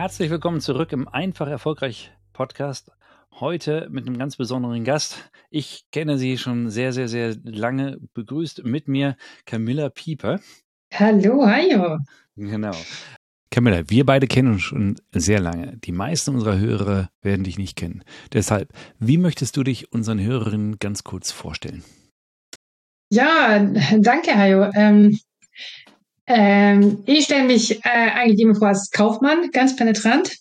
Herzlich willkommen zurück im Einfach Erfolgreich Podcast. Heute mit einem ganz besonderen Gast. Ich kenne sie schon sehr, sehr, sehr lange. Begrüßt mit mir Camilla Pieper. Hallo, hallo. Genau. Camilla, wir beide kennen uns schon sehr lange. Die meisten unserer Hörer werden dich nicht kennen. Deshalb, wie möchtest du dich unseren Hörerinnen ganz kurz vorstellen? Ja, danke, Hajo. Ähm, ähm, ich stelle mich äh, eigentlich immer vor als Kaufmann, ganz penetrant.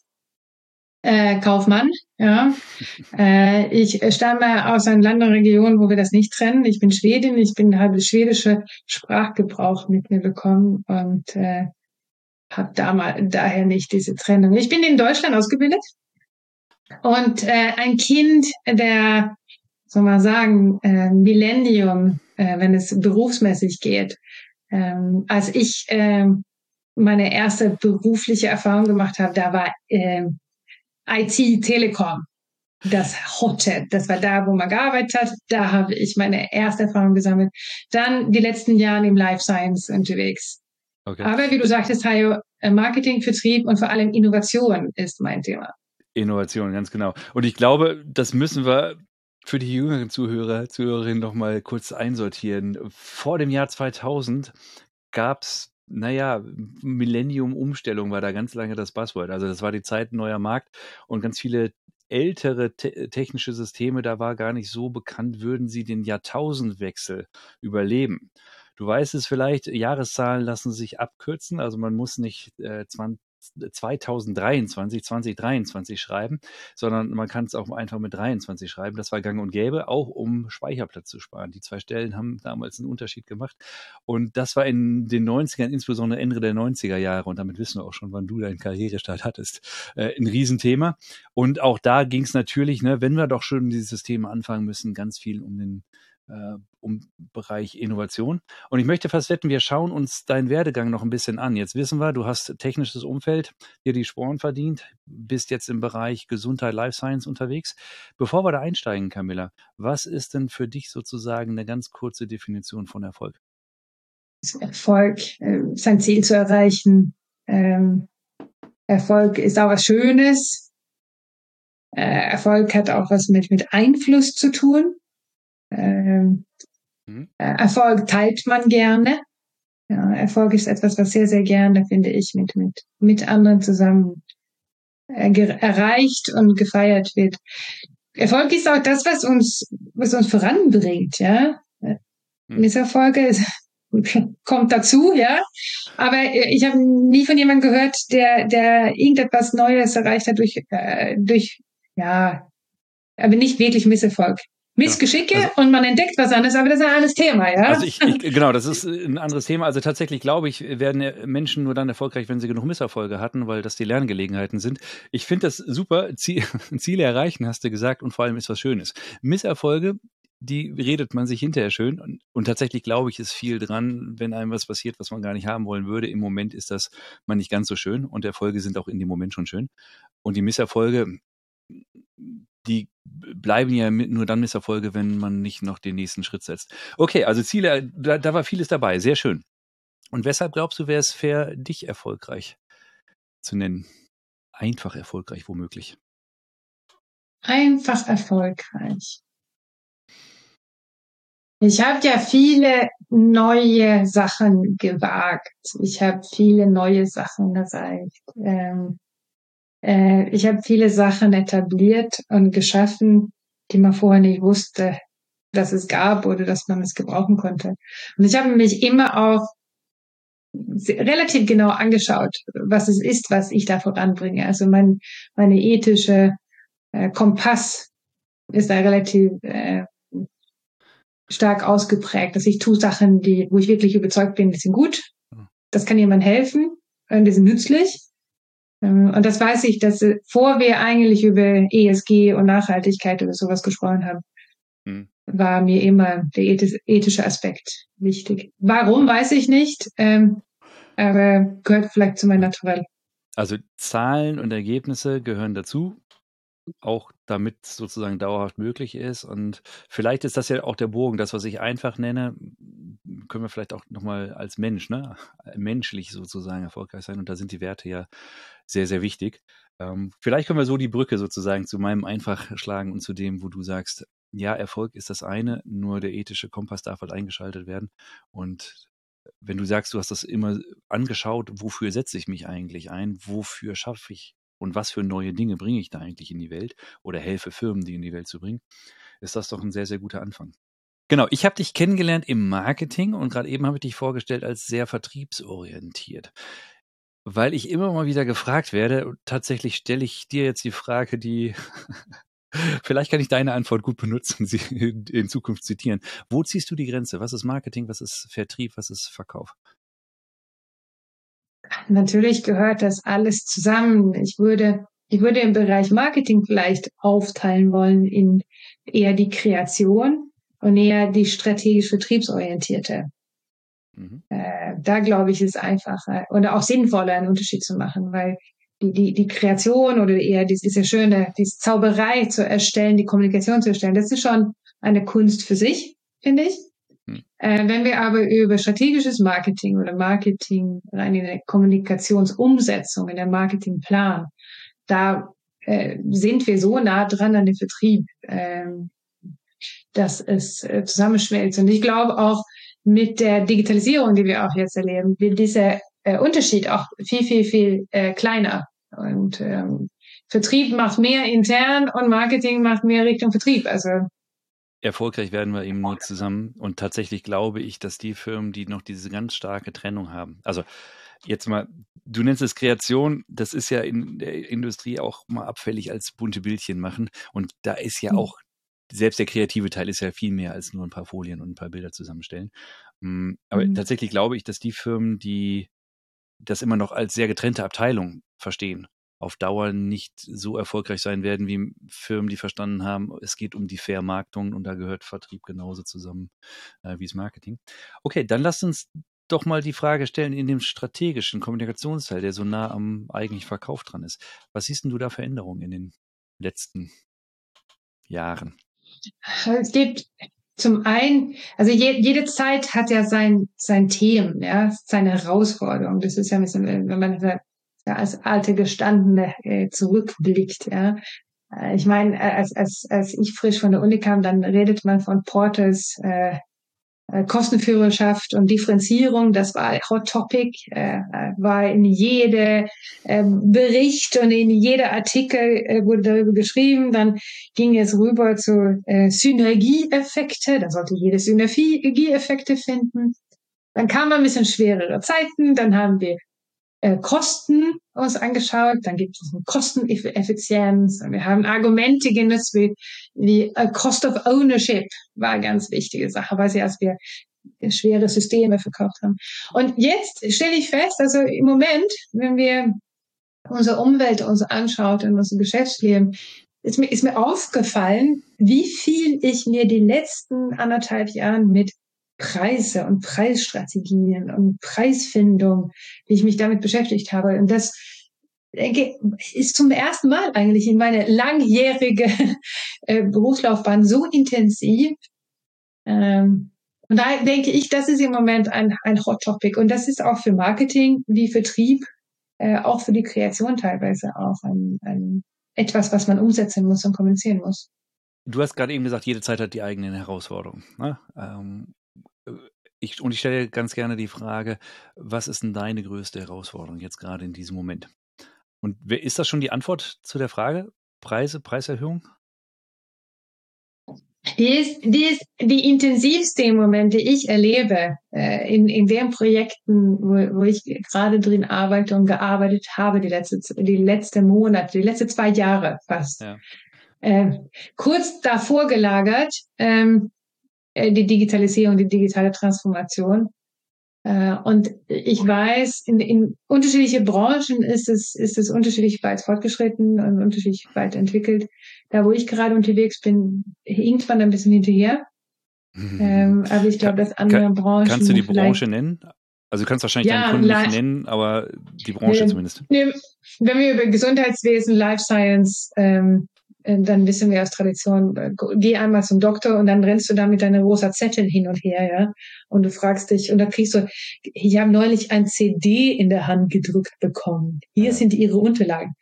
Äh, Kaufmann, ja. Äh, ich stamme aus einer Landesregion, wo wir das nicht trennen. Ich bin Schwedin, ich bin habe schwedische Sprachgebrauch mit mir bekommen und äh, habe daher nicht diese Trennung. Ich bin in Deutschland ausgebildet und äh, ein Kind der, soll man sagen, äh, Millennium, äh, wenn es berufsmäßig geht, ähm, als ich ähm, meine erste berufliche Erfahrung gemacht habe, da war ähm, IT Telekom das Hotel. Das war da, wo man gearbeitet hat. Da habe ich meine erste Erfahrung gesammelt. Dann die letzten Jahre im Life Science unterwegs. Okay. Aber wie du sagtest, Hajo, äh, Marketing, Vertrieb und vor allem Innovation ist mein Thema. Innovation, ganz genau. Und ich glaube, das müssen wir für die jüngeren Zuhörer, Zuhörerinnen noch mal kurz einsortieren. Vor dem Jahr 2000 gab es, naja, Millennium-Umstellung war da ganz lange das Buzzword. Also das war die Zeit neuer Markt und ganz viele ältere te technische Systeme, da war gar nicht so bekannt, würden sie den Jahrtausendwechsel überleben. Du weißt es vielleicht, Jahreszahlen lassen sich abkürzen, also man muss nicht äh, 20, 2023, 2023 schreiben, sondern man kann es auch einfach mit 23 schreiben. Das war gang und gäbe, auch um Speicherplatz zu sparen. Die zwei Stellen haben damals einen Unterschied gemacht. Und das war in den 90ern, insbesondere Ende der 90er Jahre, und damit wissen wir auch schon, wann du deinen Karrierestart hattest, äh, ein Riesenthema. Und auch da ging es natürlich, ne, wenn wir doch schon dieses System anfangen müssen, ganz viel um den äh, um Bereich Innovation. Und ich möchte fast wetten, wir schauen uns deinen Werdegang noch ein bisschen an. Jetzt wissen wir, du hast technisches Umfeld, dir die Sporen verdient, bist jetzt im Bereich Gesundheit, Life Science unterwegs. Bevor wir da einsteigen, Camilla, was ist denn für dich sozusagen eine ganz kurze Definition von Erfolg? Erfolg, äh, sein Ziel zu erreichen. Ähm, Erfolg ist auch was Schönes. Äh, Erfolg hat auch was mit, mit Einfluss zu tun. Ähm, mhm. Äh, Erfolg teilt man gerne. Ja, Erfolg ist etwas, was sehr, sehr gerne, finde ich, mit, mit, mit anderen zusammen äh, erreicht und gefeiert wird. Erfolg ist auch das, was uns, was uns voranbringt, ja. Mhm. Misserfolge kommt dazu, ja. Aber äh, ich habe nie von jemandem gehört, der, der irgendetwas Neues erreicht hat durch, äh, durch, ja, aber nicht wirklich Misserfolg. Missgeschicke also, und man entdeckt was anderes, aber das ist ein anderes Thema, ja? Also ich, ich, genau, das ist ein anderes Thema. Also tatsächlich glaube ich, werden Menschen nur dann erfolgreich, wenn sie genug Misserfolge hatten, weil das die Lerngelegenheiten sind. Ich finde das super. Ziel, Ziele erreichen, hast du gesagt, und vor allem ist was Schönes. Misserfolge, die redet man sich hinterher schön. Und, und, tatsächlich glaube ich, ist viel dran, wenn einem was passiert, was man gar nicht haben wollen würde. Im Moment ist das man nicht ganz so schön und Erfolge sind auch in dem Moment schon schön. Und die Misserfolge, die bleiben ja nur dann Misserfolge, wenn man nicht noch den nächsten Schritt setzt. Okay, also Ziele, da, da war vieles dabei, sehr schön. Und weshalb glaubst du, wäre es fair, dich erfolgreich zu nennen? Einfach erfolgreich womöglich. Einfach erfolgreich. Ich habe ja viele neue Sachen gewagt. Ich habe viele neue Sachen erreicht. Ähm, äh, ich habe viele Sachen etabliert und geschaffen, die man vorher nicht wusste, dass es gab oder dass man es gebrauchen konnte. Und ich habe mich immer auch relativ genau angeschaut, was es ist, was ich da voranbringe. Also mein, meine ethische äh, Kompass ist da relativ äh, stark ausgeprägt, dass ich tue Sachen, die, wo ich wirklich überzeugt bin, die sind gut das kann jemand helfen, die sind nützlich. Ähm, und das weiß ich, dass vor wir eigentlich über ESG und Nachhaltigkeit oder sowas gesprochen haben, hm. war mir immer der ethische Aspekt wichtig. Warum, weiß ich nicht, ähm, aber gehört vielleicht zu meinem Naturell. Also Zahlen und Ergebnisse gehören dazu, auch damit sozusagen dauerhaft möglich ist. Und vielleicht ist das ja auch der Bogen, das, was ich einfach nenne, können wir vielleicht auch nochmal als Mensch, ne, menschlich sozusagen erfolgreich sein. Und da sind die Werte ja sehr, sehr wichtig. Ähm, vielleicht können wir so die Brücke sozusagen zu meinem einfach schlagen und zu dem, wo du sagst, ja, Erfolg ist das eine, nur der ethische Kompass darf halt eingeschaltet werden. Und wenn du sagst, du hast das immer angeschaut, wofür setze ich mich eigentlich ein, wofür schaffe ich und was für neue Dinge bringe ich da eigentlich in die Welt oder helfe Firmen, die in die Welt zu bringen, ist das doch ein sehr, sehr guter Anfang. Genau, ich habe dich kennengelernt im Marketing und gerade eben habe ich dich vorgestellt als sehr vertriebsorientiert. Weil ich immer mal wieder gefragt werde, tatsächlich stelle ich dir jetzt die Frage, die vielleicht kann ich deine Antwort gut benutzen, sie in Zukunft zitieren. Wo ziehst du die Grenze? Was ist Marketing, was ist Vertrieb, was ist Verkauf? Natürlich gehört das alles zusammen. Ich würde, ich würde im Bereich Marketing vielleicht aufteilen wollen in eher die Kreation und eher die strategisch vertriebsorientierte. Mhm. Äh, da glaube ich, ist einfacher oder auch sinnvoller, einen Unterschied zu machen, weil die, die, die Kreation oder eher diese, diese schöne, diese Zauberei zu erstellen, die Kommunikation zu erstellen, das ist schon eine Kunst für sich, finde ich. Hm. Äh, wenn wir aber über strategisches Marketing oder Marketing rein in Kommunikationsumsetzung, in der Marketingplan, da äh, sind wir so nah dran an dem Vertrieb, äh, dass es äh, zusammenschmelzt. Und ich glaube auch mit der Digitalisierung, die wir auch jetzt erleben, wird dieser äh, Unterschied auch viel, viel, viel äh, kleiner. Und ähm, Vertrieb macht mehr intern und Marketing macht mehr Richtung Vertrieb. Also Erfolgreich werden wir eben nur zusammen. Und tatsächlich glaube ich, dass die Firmen, die noch diese ganz starke Trennung haben, also jetzt mal, du nennst es Kreation, das ist ja in der Industrie auch mal abfällig als bunte Bildchen machen. Und da ist ja mhm. auch, selbst der kreative Teil ist ja viel mehr als nur ein paar Folien und ein paar Bilder zusammenstellen. Mm, aber mhm. tatsächlich glaube ich, dass die Firmen, die das immer noch als sehr getrennte Abteilung verstehen, auf Dauer nicht so erfolgreich sein werden wie Firmen, die verstanden haben, es geht um die Vermarktung und da gehört Vertrieb genauso zusammen äh, wie das Marketing. Okay, dann lasst uns doch mal die Frage stellen in dem strategischen Kommunikationsteil, der so nah am eigentlich Verkauf dran ist. Was siehst denn du da Veränderungen in den letzten Jahren? Es gibt zum einen, also je, jede Zeit hat ja sein, sein Themen, ja, seine Herausforderung. Das ist ja ein bisschen, wenn man ja, als alte Gestandene äh, zurückblickt, ja. Äh, ich meine, äh, als, als, als ich frisch von der Uni kam, dann redet man von Porters äh, äh, Kostenführerschaft und Differenzierung, das war Hot Topic, äh, war in jede äh, Bericht und in jeder Artikel äh, wurde darüber geschrieben. Dann ging es rüber zu äh, Synergieeffekte, da sollte jede Synergieeffekte finden. Dann kamen ein bisschen schwerere Zeiten, dann haben wir äh, Kosten uns angeschaut, dann gibt es Kosteneffizienz, wir haben Argumente genutzt wie, wie uh, Cost of Ownership war eine ganz wichtige Sache, weil sie als wir schwere Systeme verkauft haben. Und jetzt stelle ich fest, also im Moment, wenn wir unsere Umwelt uns anschaut und unser Geschäftsleben, ist mir, ist mir aufgefallen, wie viel ich mir die letzten anderthalb Jahren mit Preise und Preisstrategien und Preisfindung, wie ich mich damit beschäftigt habe. Und das denke, ist zum ersten Mal eigentlich in meiner langjährige äh, Berufslaufbahn so intensiv. Ähm, und da denke ich, das ist im Moment ein, ein Hot Topic. Und das ist auch für Marketing wie Vertrieb, äh, auch für die Kreation teilweise auch ein, ein etwas, was man umsetzen muss und kommunizieren muss. Du hast gerade eben gesagt, jede Zeit hat die eigenen Herausforderungen. Ne? Ähm, ich, und ich stelle ganz gerne die Frage, was ist denn deine größte Herausforderung jetzt gerade in diesem Moment? Und ist das schon die Antwort zu der Frage? Preise, Preiserhöhung? Die ist, die ist die intensivste im Moment, die ich erlebe, äh, in, in den Projekten, wo, wo ich gerade drin arbeite und gearbeitet habe, die letzte, die letzte Monate, die letzte zwei Jahre fast. Ja. Äh, kurz davor gelagert, ähm, äh, die Digitalisierung, die digitale Transformation. Äh, und ich weiß, in, in unterschiedliche Branchen ist es, ist es unterschiedlich weit fortgeschritten und unterschiedlich weit entwickelt. Da, wo ich gerade unterwegs bin, hinkt man ein bisschen hinterher. Ähm, aber ich glaube, dass andere Kann, Branchen. Kannst du die Branche nennen? Also du kannst wahrscheinlich Ja, deinen Kunden nicht nennen, aber die Branche Nee. zumindest. Nee, wenn wir über Gesundheitswesen, Life Science, ähm, äh, dann wissen wir aus Tradition, äh, geh einmal zum Doktor und dann rennst du da mit deiner rosa Zettel hin und her, ja. Und du fragst dich, und dann kriegst du, ich habe neulich ein CD in der Hand gedrückt bekommen. Hier sind ihre Unterlagen.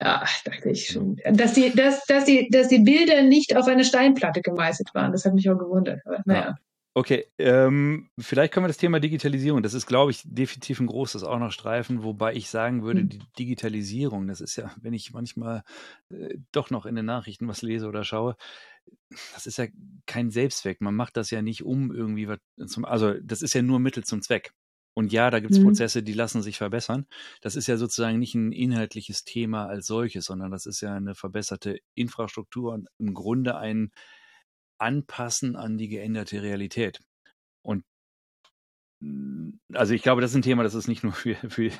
Ja, dachte ich schon. Dass die, dass, dass die, dass die Bilder nicht auf eine Steinplatte gemeißelt waren, das hat mich auch gewundert. Aber, naja. Okay, ähm, vielleicht können wir das Thema Digitalisierung, das ist, glaube ich, definitiv ein großes auch noch streifen, wobei ich sagen würde, Hm. die Digitalisierung, das ist ja, wenn ich manchmal äh, doch noch in den Nachrichten was lese oder schaue, das ist ja kein Selbstzweck. Man macht das ja nicht um irgendwie was zum, also das ist ja nur Mittel zum Zweck. Und ja, da gibt es Mhm. Prozesse, die lassen sich verbessern. Das ist ja sozusagen nicht ein inhaltliches Thema als solches, sondern das ist ja eine verbesserte Infrastruktur und im Grunde ein Anpassen an die geänderte Realität. Und mh, also ich glaube, das ist ein Thema, das ist nicht nur für, für,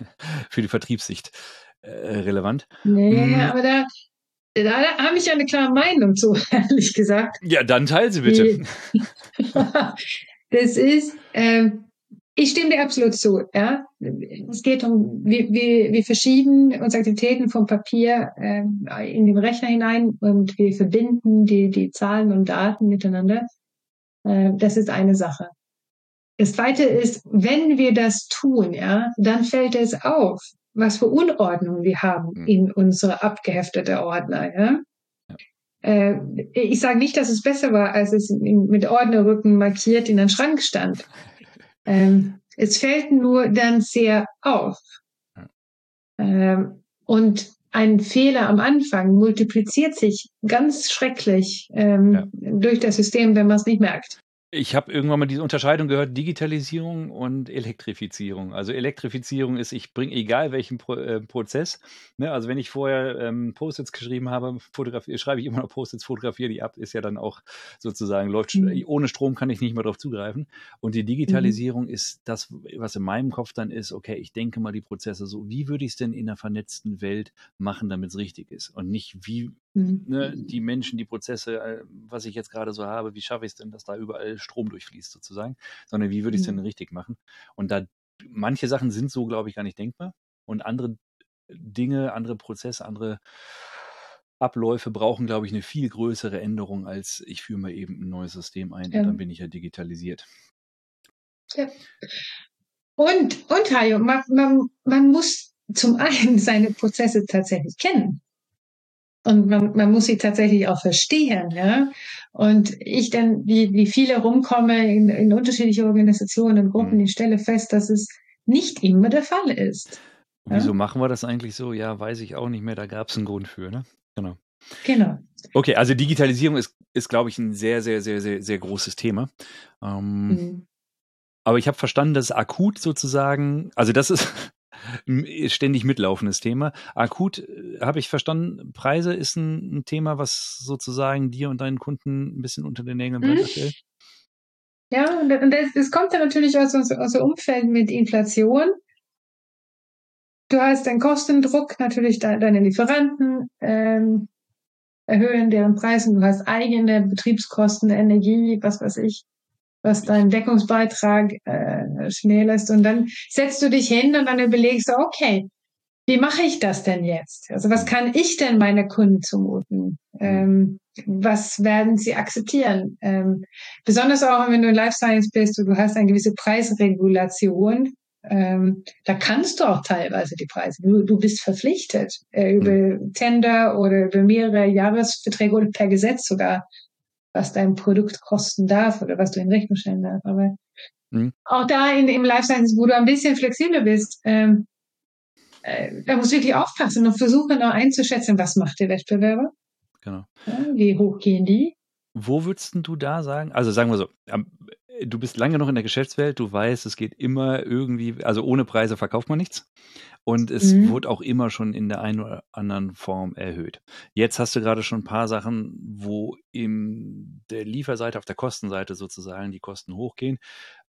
für die Vertriebssicht äh, relevant. Nee, Hm. aber da, da, da habe ich ja eine klare Meinung zu, ehrlich gesagt. Ja, dann teil sie bitte. das ist, ähm, ich stimme dir absolut zu. Ja, es geht um, wir, wir, wir verschieben unsere Aktivitäten vom Papier ähm, in den Rechner hinein und wir verbinden die, die Zahlen und Daten miteinander. Äh, das ist eine Sache. Das zweite ist, wenn wir das tun, ja, dann fällt es auf, was für Unordnung wir haben Hm. in unsere abgeheftete Ordner. Ja? Äh, ich sage nicht, dass es besser war, als es in, mit Ordnerrücken markiert in den Schrank stand. Ähm, es fällt nur dann sehr auf. Ähm, und ein Fehler am Anfang multipliziert sich ganz schrecklich ähm, Ja. durch das System, wenn man es nicht merkt. Ich habe irgendwann mal diese Unterscheidung gehört, Digitalisierung und Elektrifizierung. Also Elektrifizierung ist, ich bringe egal welchen Pro, äh, Prozess. Ne? Also wenn ich vorher ähm, Post-its geschrieben habe, schreibe ich immer noch Post-its, fotografiere die ab, ist ja dann auch sozusagen, läuft Mhm. ohne Strom kann ich nicht mehr darauf zugreifen. Und die Digitalisierung ist das, was in meinem Kopf dann ist, okay, ich denke mal die Prozesse so, wie würde ich es denn in einer vernetzten Welt machen, damit es richtig ist? Und nicht, wie Mhm. ne, die Menschen, die Prozesse, äh, was ich jetzt gerade so habe, wie schaffe ich es denn, dass da überall Strom durchfließt sozusagen, sondern wie würde ich es denn Mhm. richtig machen? Und da manche Sachen sind so, glaube ich, gar nicht denkbar und andere Dinge, andere Prozesse, andere Abläufe brauchen, glaube ich, eine viel größere Änderung als ich führe mal eben ein neues System ein Ja. und dann bin ich ja digitalisiert. Ja. Und, und Hajo, man, man, man muss zum einen seine Prozesse tatsächlich kennen. Und man, man muss sie tatsächlich auch verstehen, ja. Und ich dann, wie, wie viele rumkomme in, in unterschiedliche Organisationen und Gruppen, Mhm. ich stelle fest, dass es nicht immer der Fall ist. Ja. wieso machen wir das eigentlich so? Ja, weiß ich auch nicht mehr, da gab es einen Grund für, ne? Genau. Genau. Okay, also Digitalisierung ist, ist glaube ich, ein sehr, sehr, sehr, sehr, sehr großes Thema. Ähm, Mhm. Aber ich habe verstanden, dass akut sozusagen, also das ist ständig mitlaufendes Thema. Akut äh, habe ich verstanden, Preise ist ein, ein Thema, was sozusagen dir und deinen Kunden ein bisschen unter den Nägeln brennt Mhm. aktuell. Ja, und, und das, das kommt dann natürlich aus, dem Umfeld mit Inflation. Du hast einen Kostendruck, natürlich de, deine Lieferanten ähm, erhöhen deren Preise. Du hast eigene Betriebskosten, Energie, was weiß ich, was deinen Deckungsbeitrag äh, schmälerst. Und dann setzt du dich hin und dann überlegst du, okay, wie mache ich das denn jetzt? Also was kann ich denn meiner Kunden zumuten? Ähm, was werden sie akzeptieren? Ähm, besonders auch, wenn du in Life Science bist und du hast eine gewisse Preisregulation, ähm, da kannst du auch teilweise die Preise. Du, du bist verpflichtet äh, über Tender oder über mehrere Jahresverträge oder per Gesetz sogar, was dein Produkt kosten darf oder was du in Rechnung stellen darfst. Aber Mhm. auch da in, im Life Science, wo du ein bisschen flexibler bist, ähm, äh, da musst du wirklich aufpassen und versuchen auch einzuschätzen, was macht der Wettbewerber, Genau. ja, wie hoch gehen die. Wo würdest du da sagen? Also sagen wir so, am- du bist lange noch in der Geschäftswelt, du weißt, es geht immer irgendwie, also ohne Preise verkauft man nichts. Und es Mhm. wurde auch immer schon in der einen oder anderen Form erhöht. Jetzt hast du gerade schon ein paar Sachen, wo in der Lieferseite, auf der Kostenseite sozusagen die Kosten hochgehen.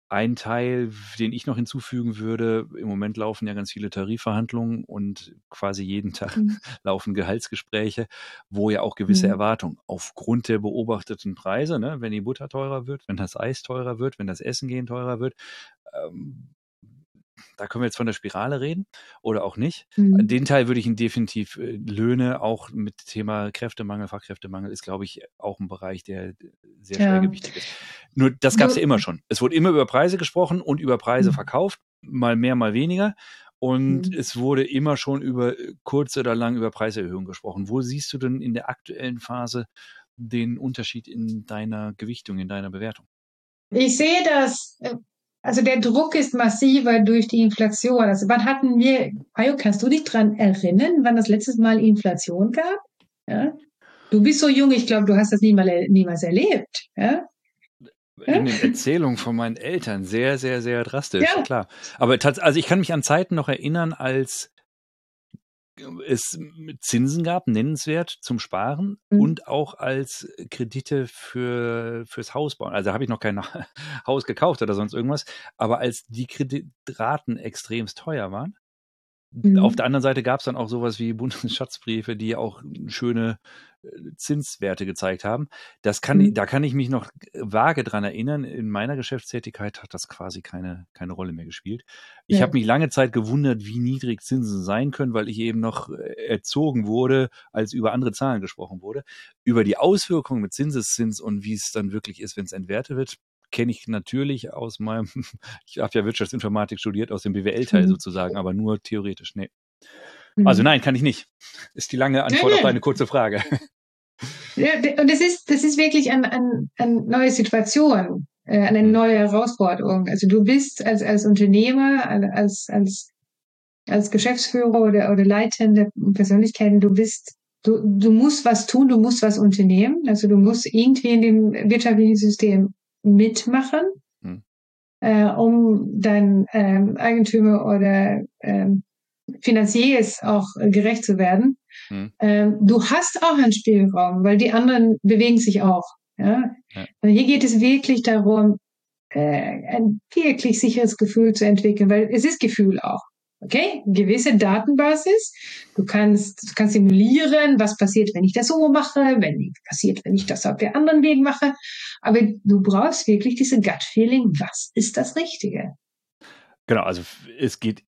Ein Teil, den ich noch hinzufügen würde, im Moment laufen ja ganz viele Tarifverhandlungen und quasi jeden Tag mhm. laufen Gehaltsgespräche, wo ja auch gewisse mhm. Erwartungen aufgrund der beobachteten Preise, ne, wenn die Butter teurer wird, wenn das Eis teurer wird, wenn das Essen gehen teurer wird, ähm, da können wir jetzt von der Spirale reden oder auch nicht. Mhm. Den Teil würde ich ihn definitiv äh, Löhne, auch mit Thema Kräftemangel, Fachkräftemangel, ist, glaube ich, auch ein Bereich, der sehr ja. schwergewichtig ist. Nur das gab es ja immer schon. Es wurde immer über Preise gesprochen und über Preise mhm. verkauft, mal mehr, mal weniger. Und mhm. es wurde immer schon über äh, kurz oder lang über Preiserhöhungen gesprochen. Wo siehst du denn in der aktuellen Phase den Unterschied in deiner Gewichtung, in deiner Bewertung? Ich sehe das äh, also der Druck ist massiver durch die Inflation. Also wann hatten wir, Ayo, kannst du dich dran erinnern, wann das letztes Mal Inflation gab? Ja? Du bist so jung, ich glaube, du hast das niemals, niemals erlebt. Ja? In den Erzählungen von meinen Eltern sehr, sehr, sehr drastisch, ja. klar. Aber also ich kann mich an Zeiten noch erinnern, als es Zinsen gab, nennenswert zum Sparen mhm. und auch als Kredite für fürs Haus bauen. Also habe ich noch kein Haus gekauft oder sonst irgendwas, aber als die Kreditraten extremst teuer waren, Mhm. Auf der anderen Seite gab es dann auch sowas wie Bundesschatzbriefe, die auch schöne äh, Zinswerte gezeigt haben. Das kann, mhm. da kann ich mich noch vage dran erinnern. In meiner Geschäftstätigkeit hat das quasi keine, keine Rolle mehr gespielt. Ich ja. habe mich lange Zeit gewundert, wie niedrig Zinsen sein können, weil ich eben noch äh, erzogen wurde, als über andere Zahlen gesprochen wurde. Über die Auswirkungen mit Zinseszins und wie es dann wirklich ist, wenn es entwertet wird, kenne ich natürlich aus meinem, ich habe ja Wirtschaftsinformatik studiert, aus dem BWL-Teil mhm. sozusagen, aber nur theoretisch, nee. Mhm. Also nein, kann ich nicht. Ist die lange Antwort ja, auf deine kurze Frage. Ja, und das ist, das ist wirklich eine ein, ein neue Situation, äh, eine mhm. neue Herausforderung. Also du bist als, als Unternehmer, als, als, als Geschäftsführer oder, oder leitende Persönlichkeiten, du bist, du, du musst was tun, du musst was unternehmen. Also du musst irgendwie in dem wirtschaftlichen System mitmachen, hm. äh, um dein ähm, Eigentümer oder ähm, Finanziers auch gerecht zu werden. Hm. Ähm, du hast auch einen Spielraum, weil die anderen bewegen sich auch. Ja? ja. Hier geht es wirklich darum, äh, ein wirklich sicheres Gefühl zu entwickeln, weil es ist Gefühl auch. Okay, gewisse Datenbasis. Du kannst, du kannst simulieren, was passiert, wenn ich das so mache, wenn passiert, wenn ich das auf der anderen Weg mache. Aber du brauchst wirklich diese Gut-Feeling. Was ist das Richtige? Genau, also es geht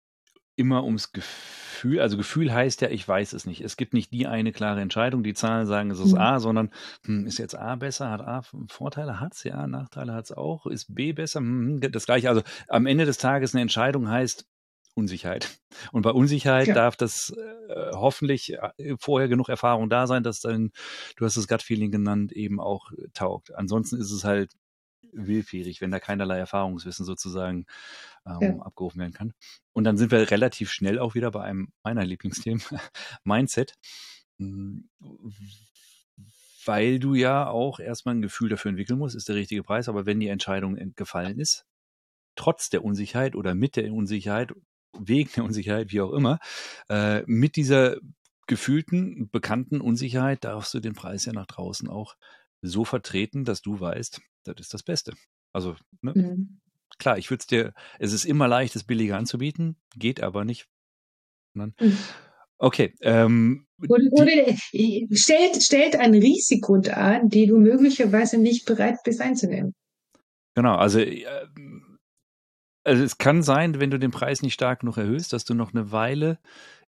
immer ums Gefühl. Also Gefühl heißt ja, ich weiß es nicht. Es gibt nicht die eine klare Entscheidung. Die Zahlen sagen, es ist mhm. A, sondern hm, ist jetzt A besser? Hat A Vorteile? Hat es ja, Nachteile hat es auch. Ist B besser? Hm, das gleiche. Also am Ende des Tages eine Entscheidung heißt, Unsicherheit. Und bei Unsicherheit ja. darf das äh, hoffentlich äh, vorher genug Erfahrung da sein, dass dann, du hast das Gut-Feeling genannt, eben auch äh, taugt. Ansonsten ist es halt willfährig, wenn da keinerlei Erfahrungswissen sozusagen ähm, ja. abgerufen werden kann. Und dann sind wir relativ schnell auch wieder bei einem meiner Lieblingsthemen, Mindset. Hm, weil du ja auch erstmal ein Gefühl dafür entwickeln musst, ist der richtige Preis, aber wenn die Entscheidung gefallen ist, trotz der Unsicherheit oder mit der Unsicherheit wegen der Unsicherheit, wie auch immer, äh, mit dieser gefühlten, bekannten Unsicherheit darfst du den Preis ja nach draußen auch so vertreten, dass du weißt, das ist das Beste. Also, ne? Mhm. klar, ich würde es dir, es ist immer leicht, es billiger anzubieten, geht aber nicht. Mhm. Okay. Ähm, oder, oder stellt, stellt ein Risiko dar, die du möglicherweise nicht bereit bist einzunehmen. Genau, also äh, also es kann sein, wenn du den Preis nicht stark genug erhöhst, dass du noch eine Weile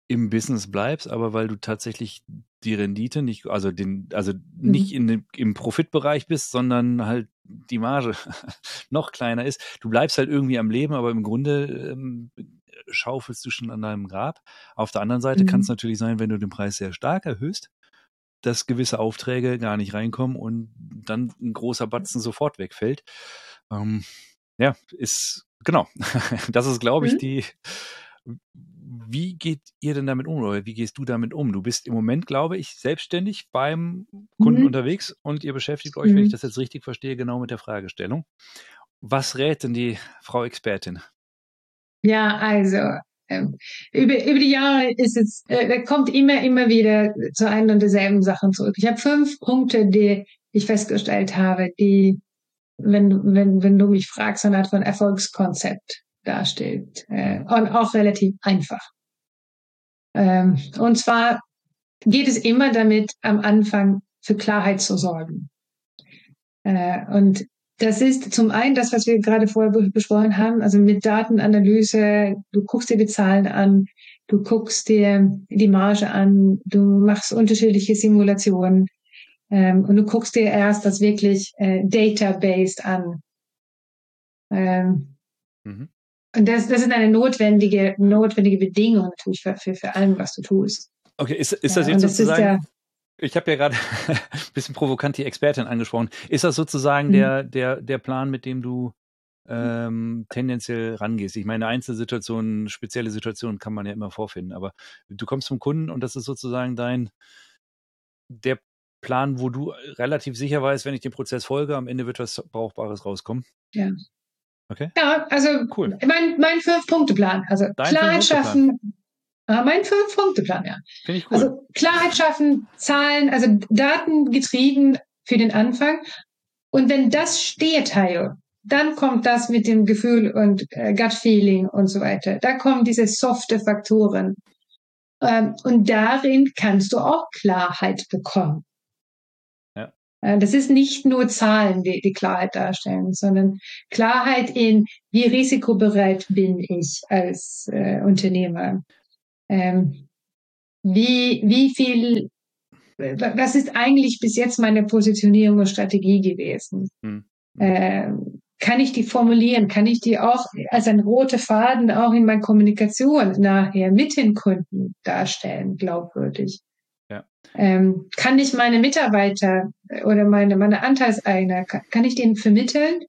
im Business bleibst, aber weil du tatsächlich die Rendite nicht, also den, also nicht mhm. in im Profitbereich bist, sondern halt die Marge noch kleiner ist. Du bleibst halt irgendwie am Leben, aber im Grunde ähm, schaufelst du schon an deinem Grab. Auf der anderen Seite mhm. kann es natürlich sein, wenn du den Preis sehr stark erhöhst, dass gewisse Aufträge gar nicht reinkommen und dann ein großer Batzen sofort wegfällt. Ähm, ja, ist genau. das ist, glaube ich, mhm. die. Wie geht ihr denn damit um oder wie gehst du damit um? Du bist im Moment, glaube ich, selbstständig beim Kunden mhm. unterwegs und ihr beschäftigt euch, mhm. wenn ich das jetzt richtig verstehe, genau mit der Fragestellung. Was rät denn die Frau Expertin? Ja, also ähm, über, über die Jahre ist es, äh, kommt immer, immer wieder zu einer und derselben Sachen zurück. Ich habe fünf Punkte, die ich festgestellt habe, die wenn, wenn, wenn du mich fragst, eine Art von Erfolgskonzept darstellt. Äh, und auch relativ einfach. Ähm, und zwar geht es immer damit, am Anfang für Klarheit zu sorgen. Äh, und das ist zum einen das, was wir gerade vorher besprochen haben, also mit Datenanalyse, du guckst dir die Zahlen an, du guckst dir die Marge an, du machst unterschiedliche Simulationen ähm, und du guckst dir erst das wirklich äh, data-based an. Ähm, mhm. Und das, das ist eine notwendige, notwendige Bedingung natürlich für, für, für allem, was du tust. Okay, ist, ist das jetzt ja, sozusagen, ich habe ja gerade ein bisschen provokant die Expertin angesprochen. Ist das sozusagen mhm. der, der, der Plan, mit dem du ähm, tendenziell rangehst? Ich meine, Einzelsituationen, spezielle Situationen kann man ja immer vorfinden, aber du kommst zum Kunden und das ist sozusagen dein, der Plan, wo du relativ sicher weißt, wenn ich dem Prozess folge, am Ende wird was Brauchbares rauskommen. Ja. Okay. Ja, also cool. mein, mein Fünf-Punkte-Plan. Also Dein Klarheit schaffen, Ah, mein Fünf-Punkte-Plan, ja. Finde ich cool. Also Klarheit schaffen, Zahlen, also Daten getrieben für den Anfang. Und wenn das steht, Hayo, dann kommt das mit dem Gefühl und äh, Gut-Feeling und so weiter. Da kommen diese softe Faktoren. Ähm, und darin kannst du auch Klarheit bekommen. Äh, das ist nicht nur Zahlen, die die Klarheit darstellen, sondern Klarheit in, wie risikobereit bin ich als äh, Unternehmer ähm, wie, wie viel, was ist eigentlich bis jetzt meine Positionierung und Strategie gewesen? Hm. Ähm, kann ich die formulieren? Kann ich die auch als ein roter Faden auch in meiner Kommunikation nachher mit den Kunden darstellen, glaubwürdig? Ja. Ähm, kann ich meine Mitarbeiter oder meine, meine Anteilseigner, kann, kann ich denen vermitteln,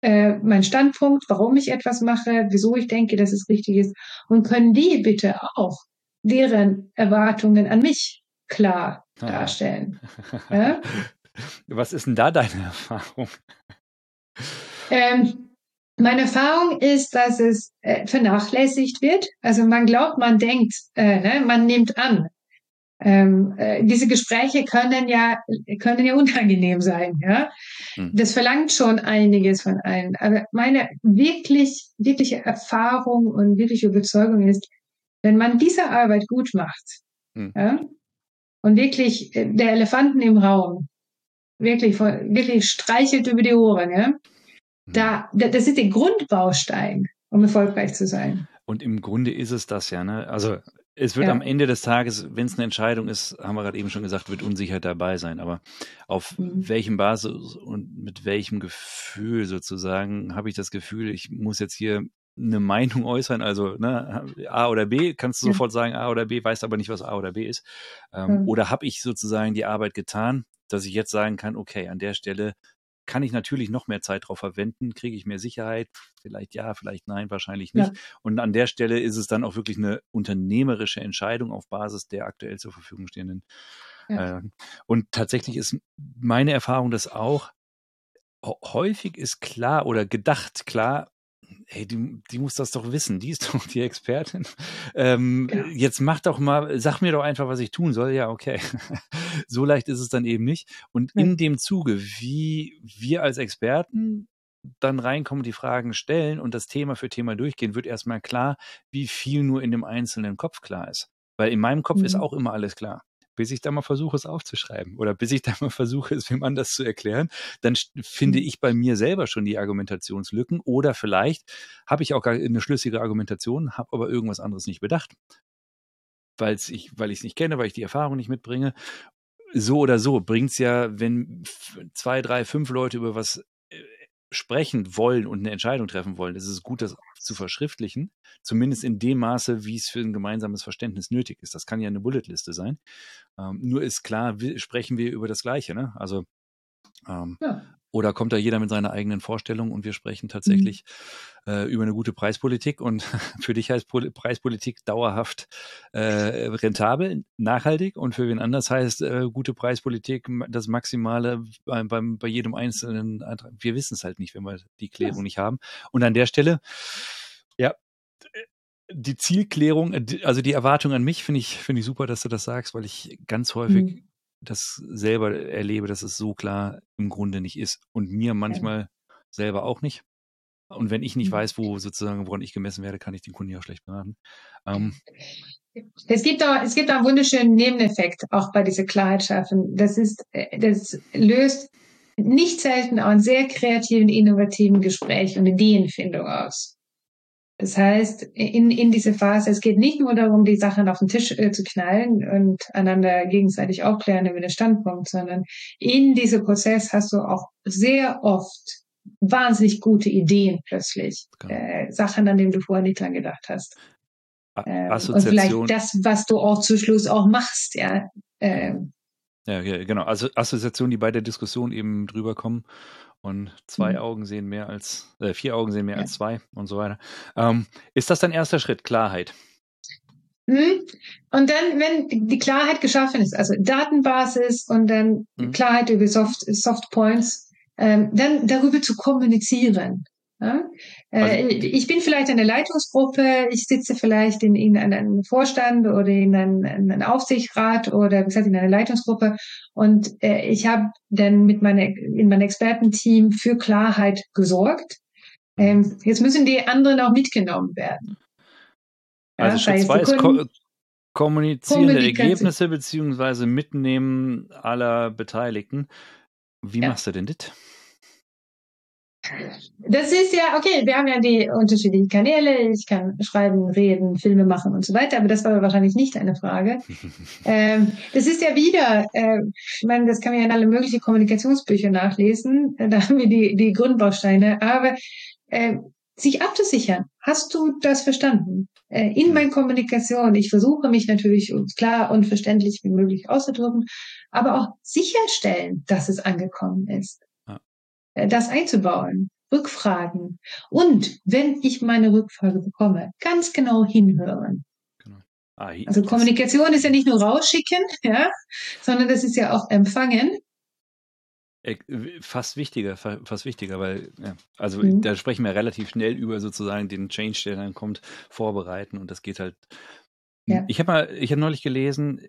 äh, mein Standpunkt, warum ich etwas mache, wieso ich denke, dass es richtig ist. Und können die bitte auch deren Erwartungen an mich klar darstellen. Ja? Was ist denn da deine Erfahrung? Ähm, meine Erfahrung ist, dass es äh, vernachlässigt wird. Also man glaubt, man denkt, äh, ne, man nimmt an. Ähm, äh, diese Gespräche können ja können ja unangenehm sein, ja. Hm. Das verlangt schon einiges von einem. Aber meine wirklich wirkliche Erfahrung und wirkliche Überzeugung ist, wenn man diese Arbeit gut macht, hm. ja, und wirklich äh, der Elefanten im Raum wirklich wirklich streichelt über die Ohren, ja. Hm. Da, das ist der Grundbaustein, um erfolgreich zu sein. Und im Grunde ist es das ja, ne? Also es wird ja. am Ende des Tages, wenn es eine Entscheidung ist, haben wir gerade eben schon gesagt, wird Unsicherheit dabei sein. Aber auf mhm. welchem Basis und mit welchem Gefühl sozusagen habe ich das Gefühl, ich muss jetzt hier eine Meinung äußern, also ne, A oder B, kannst du ja. sofort sagen A oder B, weißt aber nicht, was A oder B ist. Ähm, mhm. Oder habe ich sozusagen die Arbeit getan, dass ich jetzt sagen kann, okay, an der Stelle kann ich natürlich noch mehr Zeit drauf verwenden, kriege ich mehr Sicherheit, vielleicht ja, vielleicht nein, wahrscheinlich nicht. Ja. Und an der Stelle ist es dann auch wirklich eine unternehmerische Entscheidung auf Basis der aktuell zur Verfügung stehenden. Ja. Äh, und tatsächlich ist meine Erfahrung das auch, häufig ist klar oder gedacht klar, hey, die, die muss das doch wissen, die ist doch die Expertin. Ähm, ja. Jetzt mach doch mal, sag mir doch einfach, was ich tun soll. Ja, okay. so leicht ist es dann eben nicht. Und in dem Zuge, wie wir als Experten dann reinkommen, die Fragen stellen und das Thema für Thema durchgehen, wird erstmal klar, wie viel nur in dem einzelnen Kopf klar ist. Weil in meinem Kopf mhm. ist auch immer alles klar bis ich da mal versuche, es aufzuschreiben oder bis ich da mal versuche, es wem anders zu erklären, dann finde mhm. ich bei mir selber schon die Argumentationslücken oder vielleicht habe ich auch gar eine schlüssige Argumentation, habe aber irgendwas anderes nicht bedacht, weil's ich, weil ich es nicht kenne, weil ich die Erfahrung nicht mitbringe. So oder so bringt es ja, wenn zwei, drei, fünf Leute über was sprechen wollen und eine Entscheidung treffen wollen, ist es gut, das zu verschriftlichen, zumindest in dem Maße, wie es für ein gemeinsames Verständnis nötig ist. Das kann ja eine Bulletliste sein. Ähm, nur ist klar, sprechen wir über das Gleiche. Ne? Also ähm, ja. Oder kommt da jeder mit seiner eigenen Vorstellung und wir sprechen tatsächlich mhm. äh, über eine gute Preispolitik und für dich heißt Pol Preispolitik dauerhaft äh, rentabel, nachhaltig und für wen anders heißt äh, gute Preispolitik das Maximale bei, beim, bei jedem einzelnen Antrag. Wir wissen es halt nicht, wenn wir die Klärung ja. nicht haben. Und an der Stelle, ja, die Zielklärung, also die Erwartung an mich finde ich, finde ich super, dass du das sagst, weil ich ganz häufig mhm das selber erlebe, dass es so klar im Grunde nicht ist. Und mir manchmal ja. selber auch nicht. Und wenn ich nicht mhm. weiß, wo sozusagen, woran ich gemessen werde, kann ich den Kunden ja auch schlecht beraten. Ähm, es gibt da, es gibt da einen wunderschönen Nebeneffekt, auch bei dieser Klarheit schaffen. Das ist, äh, das löst nicht selten auch einen sehr kreativen, innovativen Gespräch und Ideenfindung aus. Das heißt, in, in diese Phase, es geht nicht nur darum, die Sachen auf den Tisch äh, zu knallen und einander gegenseitig aufklären über den Standpunkt, sondern in diesem Prozess hast du auch sehr oft wahnsinnig gute Ideen plötzlich. Genau. Äh, Sachen, an denen du vorher nicht dran gedacht hast. Äh, und vielleicht das, was du auch zu Schluss auch machst, ja. Äh, ja, genau. Also Assoziationen, die bei der Diskussion eben drüber kommen und zwei mhm. Augen sehen mehr als, äh, vier Augen sehen mehr ja. als zwei und so weiter. Ähm, ist das dein erster Schritt, Klarheit? Mhm. Und dann, wenn die Klarheit geschaffen ist, also Datenbasis und dann mhm. Klarheit über Soft, Soft Points, ähm, dann darüber zu kommunizieren. Ja? Äh, also, ich bin vielleicht eine Leitungsgruppe, ich sitze vielleicht in, in einem Vorstand oder in einem, in einem Aufsichtsrat oder wie gesagt in einer Leitungsgruppe und äh, ich habe dann mit meiner in meinem Expertenteam für Klarheit gesorgt. Ähm, jetzt müssen die anderen auch mitgenommen werden. Also ja, Schritt zwei ist ko kommunizierende Ergebnisse beziehungsweise Mitnehmen aller Beteiligten. Wie ja. machst du denn das? Das ist ja, okay, wir haben ja die unterschiedlichen Kanäle. Ich kann schreiben, reden, Filme machen und so weiter, aber das war wahrscheinlich nicht eine Frage. ähm, das ist ja wieder, äh, ich meine, das kann man ja in alle möglichen Kommunikationsbücher nachlesen. Da haben wir die, die Grundbausteine. Aber äh, sich abzusichern, hast du das verstanden? Äh, in meiner Kommunikation, ich versuche mich natürlich klar und verständlich wie möglich auszudrücken, aber auch sicherstellen, dass es angekommen ist. Äh, das einzubauen. Rückfragen. Und wenn ich meine Rückfrage bekomme, ganz genau hinhören. Genau. Ah, also Kommunikation ist ja nicht nur rausschicken, ja, sondern das ist ja auch empfangen. Äh, fast wichtiger, fast wichtiger, weil, ja, also mhm. da sprechen wir relativ schnell über sozusagen den Change, der dann kommt, vorbereiten und das geht halt. Ja. Ich habe mal, ich habe neulich gelesen,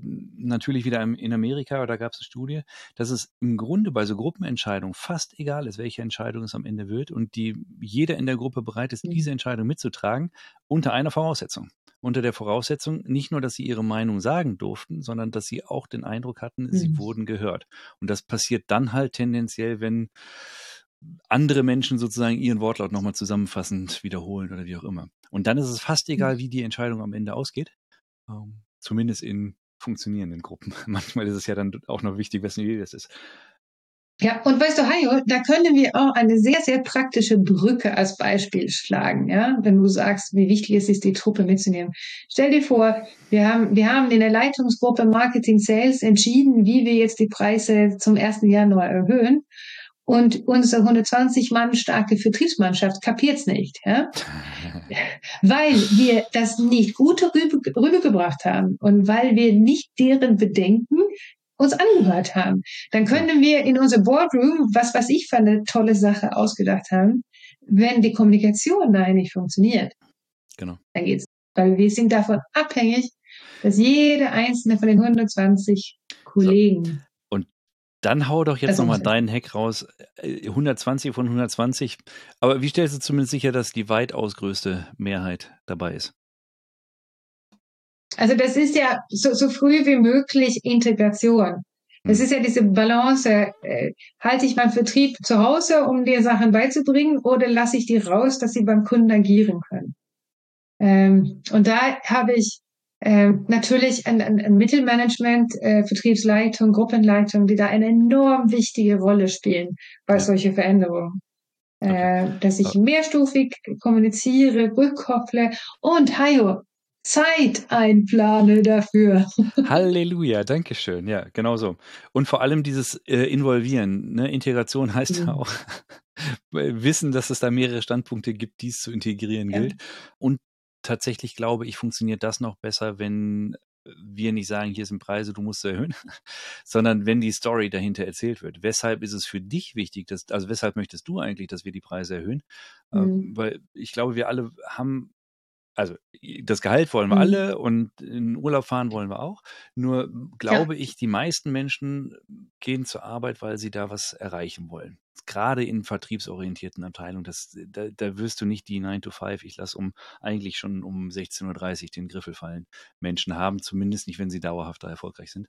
natürlich wieder in Amerika, da gab es eine Studie, dass es im Grunde bei so Gruppenentscheidungen fast egal ist, welche Entscheidung es am Ende wird und die jeder in der Gruppe bereit ist, mhm. diese Entscheidung mitzutragen, unter einer Voraussetzung. Unter der Voraussetzung nicht nur, dass sie ihre Meinung sagen durften, sondern dass sie auch den Eindruck hatten, mhm. sie wurden gehört. Und das passiert dann halt tendenziell, wenn andere Menschen sozusagen ihren Wortlaut nochmal zusammenfassend wiederholen oder wie auch immer. Und dann ist es fast egal, mhm. wie die Entscheidung am Ende ausgeht. Ähm, zumindest in funktionierenden Gruppen. Manchmal ist es ja dann auch noch wichtig, wessen Idee das ist. Ja, und weißt du, Hajo, da können wir auch eine sehr, sehr praktische Brücke als Beispiel schlagen, ja, wenn du sagst, wie wichtig es ist, die Truppe mitzunehmen. Stell dir vor, wir haben, wir haben in der Leitungsgruppe Marketing Sales entschieden, wie wir jetzt die Preise zum 1. Januar erhöhen. Und unsere 120 Mann starke Vertriebsmannschaft kapiert's nicht, ja? weil wir das nicht gut rübergebracht haben und weil wir nicht deren Bedenken uns angehört haben. Dann können wir in unser Boardroom, was was ich für eine tolle Sache ausgedacht haben, wenn die Kommunikation dahin nicht funktioniert. Genau. Dann geht's. Weil wir sind davon abhängig, dass jede einzelne von den 120 Kollegen. Dann hau doch jetzt nochmal deinen Hack raus. 120 äh, von 120. Aber wie stellst du zumindest sicher, dass die weitaus größte Mehrheit dabei ist? Also das ist ja so, so früh wie möglich Integration. Das hm. ist ja diese Balance. Äh, halte ich meinen Vertrieb zu Hause, um dir Sachen beizubringen, oder lasse ich die raus, dass sie beim Kunden agieren können? Ähm, und da habe ich äh, natürlich ein, ein, ein Mittelmanagement, äh, Vertriebsleitung, Gruppenleitung, die da eine enorm wichtige Rolle spielen bei solchen Veränderungen. Äh, dass ich mehrstufig kommuniziere, rückkopple und Hajo, Zeit einplane dafür. Halleluja, danke schön. Ja, genau so. Und vor allem dieses äh, Involvieren. Ne? Integration heißt ja auch wissen, dass es da mehrere Standpunkte gibt, die es zu integrieren ja. gilt. Und tatsächlich glaube ich, funktioniert das noch besser, wenn wir nicht sagen, hier sind Preise, du musst erhöhen, sondern wenn die Story dahinter erzählt wird. Weshalb ist es für dich wichtig, dass, also weshalb möchtest du eigentlich, dass wir die Preise erhöhen? Ähm, mhm. Ähm, weil ich glaube, wir alle haben also das Gehalt wollen wir mhm. alle und in Urlaub fahren wollen wir auch. Nur glaube ja. ich, die meisten Menschen gehen zur Arbeit, weil sie da was erreichen wollen. Gerade in vertriebsorientierten Abteilungen, das, da, da wirst du nicht die 9 to 5, ich lasse um eigentlich schon um 16.30 Uhr den Griffel fallen, Menschen haben, zumindest nicht, wenn sie dauerhaft da erfolgreich sind.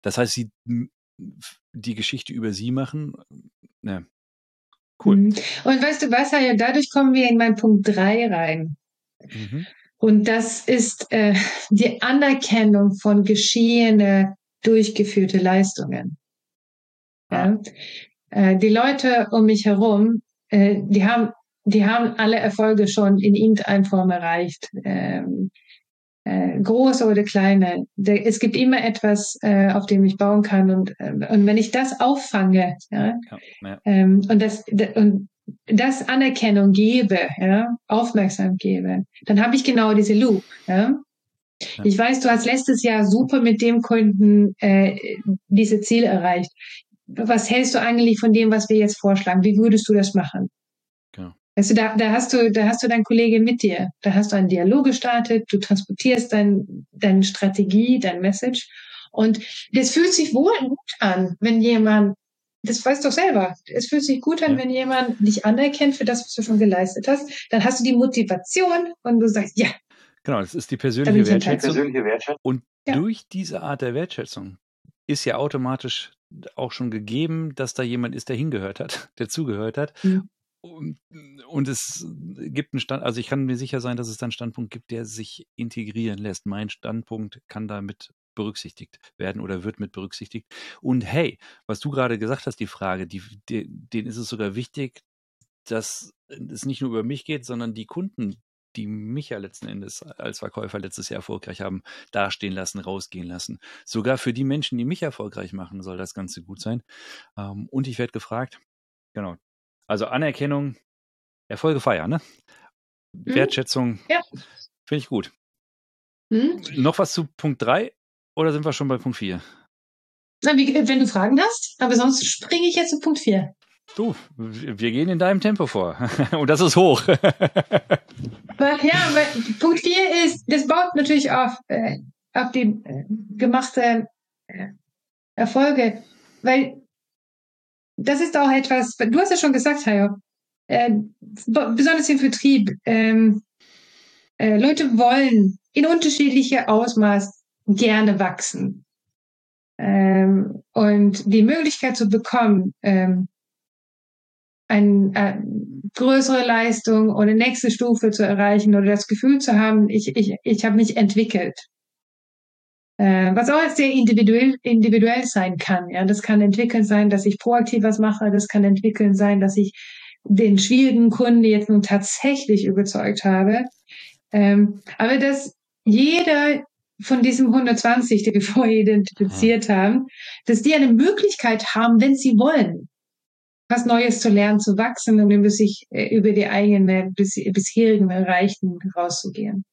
Das heißt, sie die Geschichte über sie machen, ne, cool. Mhm. Und weißt du was, ja, dadurch kommen wir in meinen Punkt 3 rein. Mhm. Und das ist äh, die Anerkennung von geschehene, durchgeführte Leistungen. Ja? Äh, die Leute um mich herum, äh, die haben, die haben alle Erfolge schon in irgendeiner Form erreicht. Ähm, äh, große oder kleine. Es gibt immer etwas, äh, auf dem ich bauen kann. Und, äh, und wenn ich das auffange ja, ja, ja. Ähm, und, das, und das Anerkennung gebe, ja, aufmerksam gebe, dann habe ich genau diese Loop. Ja. Ja. Ich weiß, du hast letztes Jahr super mit dem Kunden äh, diese Ziel erreicht. Was hältst du eigentlich von dem, was wir jetzt vorschlagen? Wie würdest du das machen? Genau. Also da, da hast du, da hast du deinen Kollegen mit dir. Da hast du einen Dialog gestartet. Du transportierst dein, deine Strategie, dein Message. Und das fühlt sich wohl gut an, wenn jemand das weißt du doch selber. Es fühlt sich gut an, ja. wenn jemand dich anerkennt für das, was du schon geleistet hast. Dann hast du die Motivation und du sagst, ja. Genau, das ist die persönliche Wertschätzung. persönliche Wertschätzung. Und ja. durch diese Art der Wertschätzung ist ja automatisch auch schon gegeben, dass da jemand ist, der hingehört hat, der zugehört hat. Mhm. Und, und, es gibt einen Stand, also ich kann mir sicher sein, dass es da einen Standpunkt gibt, der sich integrieren lässt. Mein Standpunkt kann damit berücksichtigt werden oder wird mit berücksichtigt. Und hey, was du gerade gesagt hast, die Frage, die, die, denen ist es sogar wichtig, dass es nicht nur über mich geht, sondern die Kunden, die mich ja letzten Endes als Verkäufer letztes Jahr erfolgreich haben, dastehen lassen, rausgehen lassen. Sogar für die Menschen, die mich erfolgreich machen, soll das Ganze gut sein. Ähm, und ich werde gefragt, genau, also Anerkennung, Erfolge feiern, ne? Mhm. Wertschätzung, ja. finde ich gut. Mhm. Noch was zu Punkt 3? Oder sind wir schon bei Punkt 4? Na, wie, wenn du Fragen hast, aber sonst springe ich jetzt zu Punkt 4. Du, wir gehen in deinem Tempo vor. Und das ist hoch. ja, aber Punkt 4 ist, das baut natürlich auf, äh, auf die äh, gemachte äh, Erfolge, weil das ist auch etwas, du hast ja schon gesagt, Hajo, äh, besonders im Vertrieb, ähm, äh, Leute wollen in unterschiedliche Ausmaß gerne wachsen. Ähm, und die Möglichkeit zu bekommen, ähm, eine äh, größere Leistung oder nächste Stufe zu erreichen oder das Gefühl zu haben, ich, ich, ich habe mich entwickelt. Äh, was auch sehr individuell, individuell sein kann. Ja, das kann entwickeln sein, dass ich proaktiv was mache. Das kann entwickeln sein, dass ich den schwierigen Kunden jetzt nun tatsächlich überzeugt habe. Ähm, aber dass jeder von diesem 120, die wir vorher identifiziert haben, dass die eine Möglichkeit haben, wenn sie wollen, was Neues zu lernen, zu wachsen und über sich, äh, über die eigenen bis, bisherigen Erreichten rauszugehen.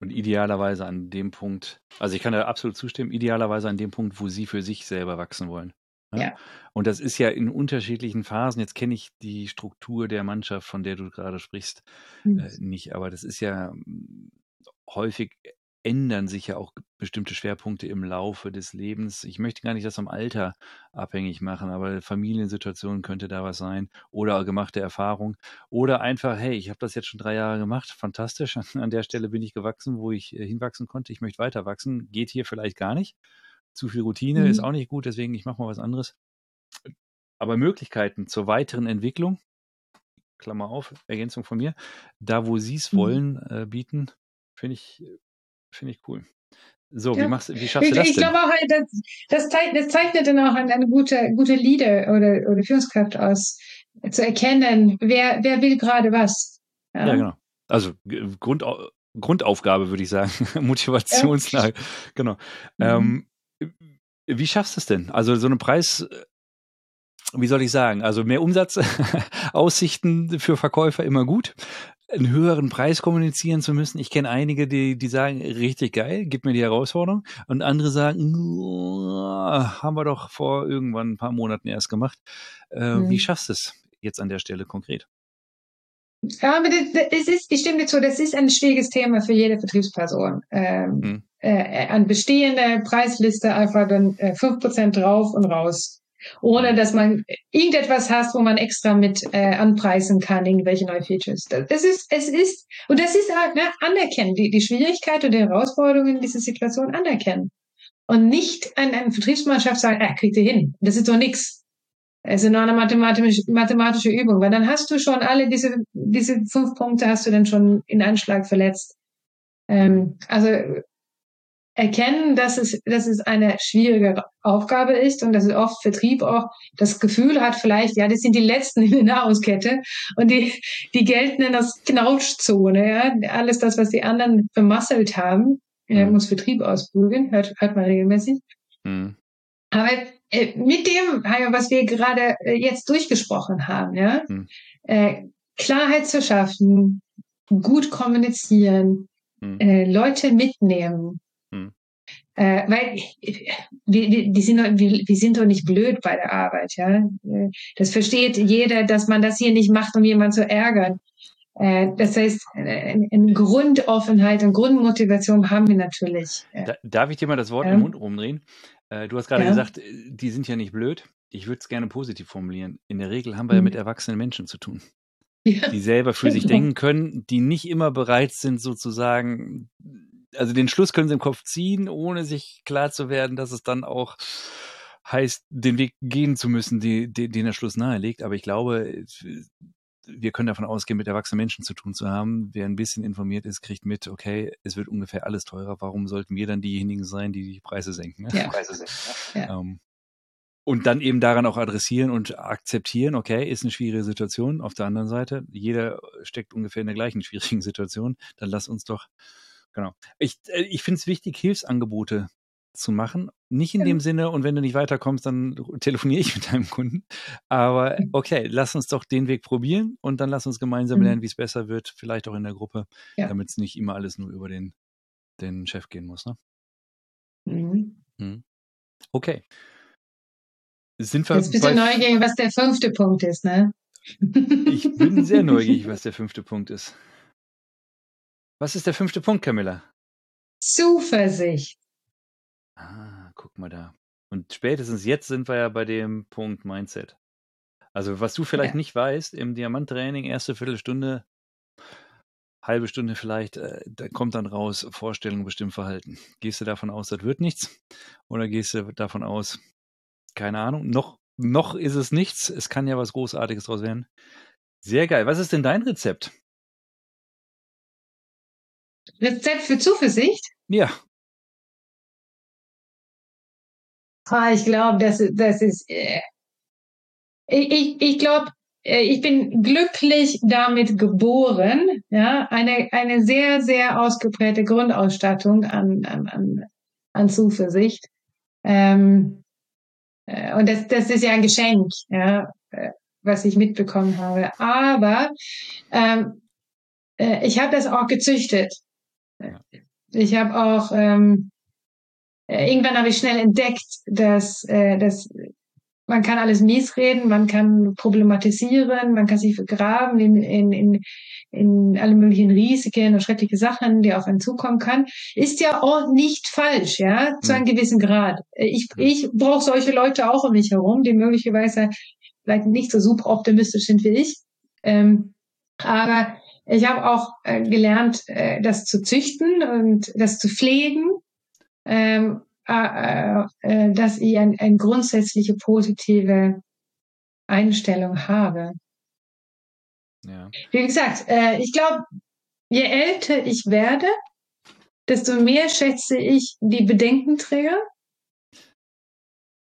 Und idealerweise an dem Punkt, also ich kann da absolut zustimmen, idealerweise an dem Punkt, wo sie für sich selber wachsen wollen. Ne? Ja. Und das ist ja in unterschiedlichen Phasen. Jetzt kenne ich die Struktur der Mannschaft, von der du gerade sprichst, mhm. äh, nicht, aber das ist ja hm, häufig ändern sich ja auch bestimmte Schwerpunkte im Laufe des Lebens. Ich möchte gar nicht das vom Alter abhängig machen, aber Familiensituation könnte da was sein oder gemachte Erfahrung oder einfach, hey, ich habe das jetzt schon drei Jahre gemacht, fantastisch, an der Stelle bin ich gewachsen, wo ich äh, hinwachsen konnte, ich möchte weiter wachsen, geht hier vielleicht gar nicht. Zu viel Routine mhm. ist auch nicht gut, deswegen ich mache mal was anderes. Aber Möglichkeiten zur weiteren Entwicklung, Klammer auf, Ergänzung von mir, da wo sie es mhm. wollen, äh, bieten, finde ich Finde ich cool. So, ja. wie, machst, wie schaffst ich, du das Ich denn? glaube auch, halt, das, das, zeichnet dann auch eine, eine gute, gute Leader oder, oder Führungskraft aus, zu erkennen, wer, wer will gerade was. Ja, ja genau. Also Grund, Grundaufgabe, würde ich sagen. Motivationslage. Ja. Genau. Mhm. Ähm, wie schaffst du es denn? Also so einen Preis, wie soll ich sagen? Also mehr Umsatzaussichten für Verkäufer immer gut einen höheren Preis kommunizieren zu müssen. Ich kenne einige, die, die sagen, richtig geil, gib mir die Herausforderung. Und andere sagen, haben wir doch vor irgendwann ein paar Monaten erst gemacht. Äh, mhm. Wie schaffst du es jetzt an der Stelle konkret? Ja, aber das, das ist, ich stimme dir zu, das ist ein schwieriges Thema für jede Vertriebsperson. Ähm, hm. äh, an bestehende Preisliste einfach dann äh, 5% drauf und raus. Ohne dass man irgendetwas hast, wo man extra mit äh, anpreisen kann, irgendwelche neue Features. Das ist, es ist, und das ist halt, ne, anerkennen, die, die Schwierigkeit und die Herausforderungen dieser Situation anerkennen. Und nicht an eine Vertriebsmannschaft sagen, äh, kriegt ihr hin. Das ist doch nix. Es ist nur eine mathematische, mathematische Übung, weil dann hast du schon alle diese, diese fünf Punkte hast du dann schon in Anschlag verletzt. Ähm, also erkennen, dass es, dass es eine schwierige Aufgabe ist und dass es oft Vertrieb auch das Gefühl hat, vielleicht, ja, das sind die Letzten in der Nahrungskette und die, die gelten in der Knautschzone, ja. Alles das, was die anderen vermasselt haben, mhm. muss Vertrieb ausbügeln, hört, hört man regelmäßig. Mhm. Aber äh, mit dem, was wir gerade äh, jetzt durchgesprochen haben, ja, mhm. äh, Klarheit zu schaffen, gut kommunizieren, mhm. äh, Leute mitnehmen, hm. Äh, weil wir, die sind, wir, wir sind doch nicht blöd bei der Arbeit. Ja? Das versteht jeder, dass man das hier nicht macht, um jemanden zu ärgern. Äh, das heißt, eine Grundoffenheit und Grundmotivation haben wir natürlich. Darf ich dir mal das Wort ja. im Mund rumdrehen? Äh, du hast gerade ja. gesagt, die sind ja nicht blöd. Ich würde es gerne positiv formulieren. In der Regel haben wir mhm. ja mit erwachsenen Menschen zu tun. Die selber für sich denken können, die nicht immer bereit sind, sozusagen also den Schluss können sie im Kopf ziehen, ohne sich klar zu werden, dass es dann auch heißt, den Weg gehen zu müssen, die, die, den der Schluss nahelegt. Aber ich glaube, wir können davon ausgehen, mit erwachsenen Menschen zu tun zu haben. Wer ein bisschen informiert ist, kriegt mit, okay, es wird ungefähr alles teurer. Warum sollten wir dann diejenigen sein, die die Preise senken? Ne? Ja. Preise senken ja. Um, ähm, und dann eben daran auch adressieren und akzeptieren, okay, ist eine schwierige Situation. Auf der anderen Seite, jeder steckt ungefähr in der gleichen schwierigen Situation. Dann lass uns doch Genau. Ich, äh, ich finde es wichtig, Hilfsangebote zu machen. Nicht in dem Sinne, und wenn du nicht weiterkommst, dann telefoniere ich mit deinem Kunden. Aber okay, lass uns doch den Weg probieren und dann lass uns gemeinsam mhm. lernen, wie es besser wird, vielleicht auch in der Gruppe, ja. damit es nicht immer alles nur über den, den Chef gehen muss. Ne? Mhm. Mhm. Okay. Sind wir Jetzt bist du neugierig, was der fünfte Punkt ist, ne? ich bin sehr neugierig, was der fünfte Punkt ist. Was ist der fünfte Punkt, Camilla? Zuversicht. Ah, guck mal da. Und spätestens jetzt sind wir ja bei dem Punkt Mindset. Also, was du vielleicht ja. nicht weißt, im Diamanttraining, erste Viertelstunde, halbe Stunde vielleicht, äh, da kommt dann raus, Vorstellung, bestimmt Verhalten. Gehst du davon aus, das wird nichts? Oder gehst du davon aus, keine Ahnung, noch, noch ist es nichts, es kann ja was Großartiges draus werden. Sehr geil. Was ist denn dein Rezept? Rezept für Zuversicht? Ja. Ah, ich glaube, das, das ist. Äh, ich ich glaube, äh, ich bin glücklich damit geboren. Ja, eine eine sehr sehr ausgeprägte Grundausstattung an an an, an Zuversicht. Ähm, äh, und das das ist ja ein Geschenk, ja, äh, was ich mitbekommen habe. Aber ähm, äh, ich habe das auch gezüchtet. Ich habe auch ähm, äh, irgendwann habe ich schnell entdeckt, dass, äh, dass man kann alles mies reden, man kann problematisieren, man kann sich vergraben in, in, in, in alle möglichen Risiken und schreckliche Sachen, die auf einen zukommen kann, ist ja auch nicht falsch, ja, zu einem gewissen Grad. Ich, ich brauche solche Leute auch um mich herum, die möglicherweise vielleicht nicht so super optimistisch sind wie ich. Ähm, aber ich habe auch äh, gelernt, äh, das zu züchten und das zu pflegen, ähm, äh, äh, dass ich eine ein grundsätzliche positive Einstellung habe. Ja. Wie gesagt, äh, ich glaube, je älter ich werde, desto mehr schätze ich die Bedenkenträger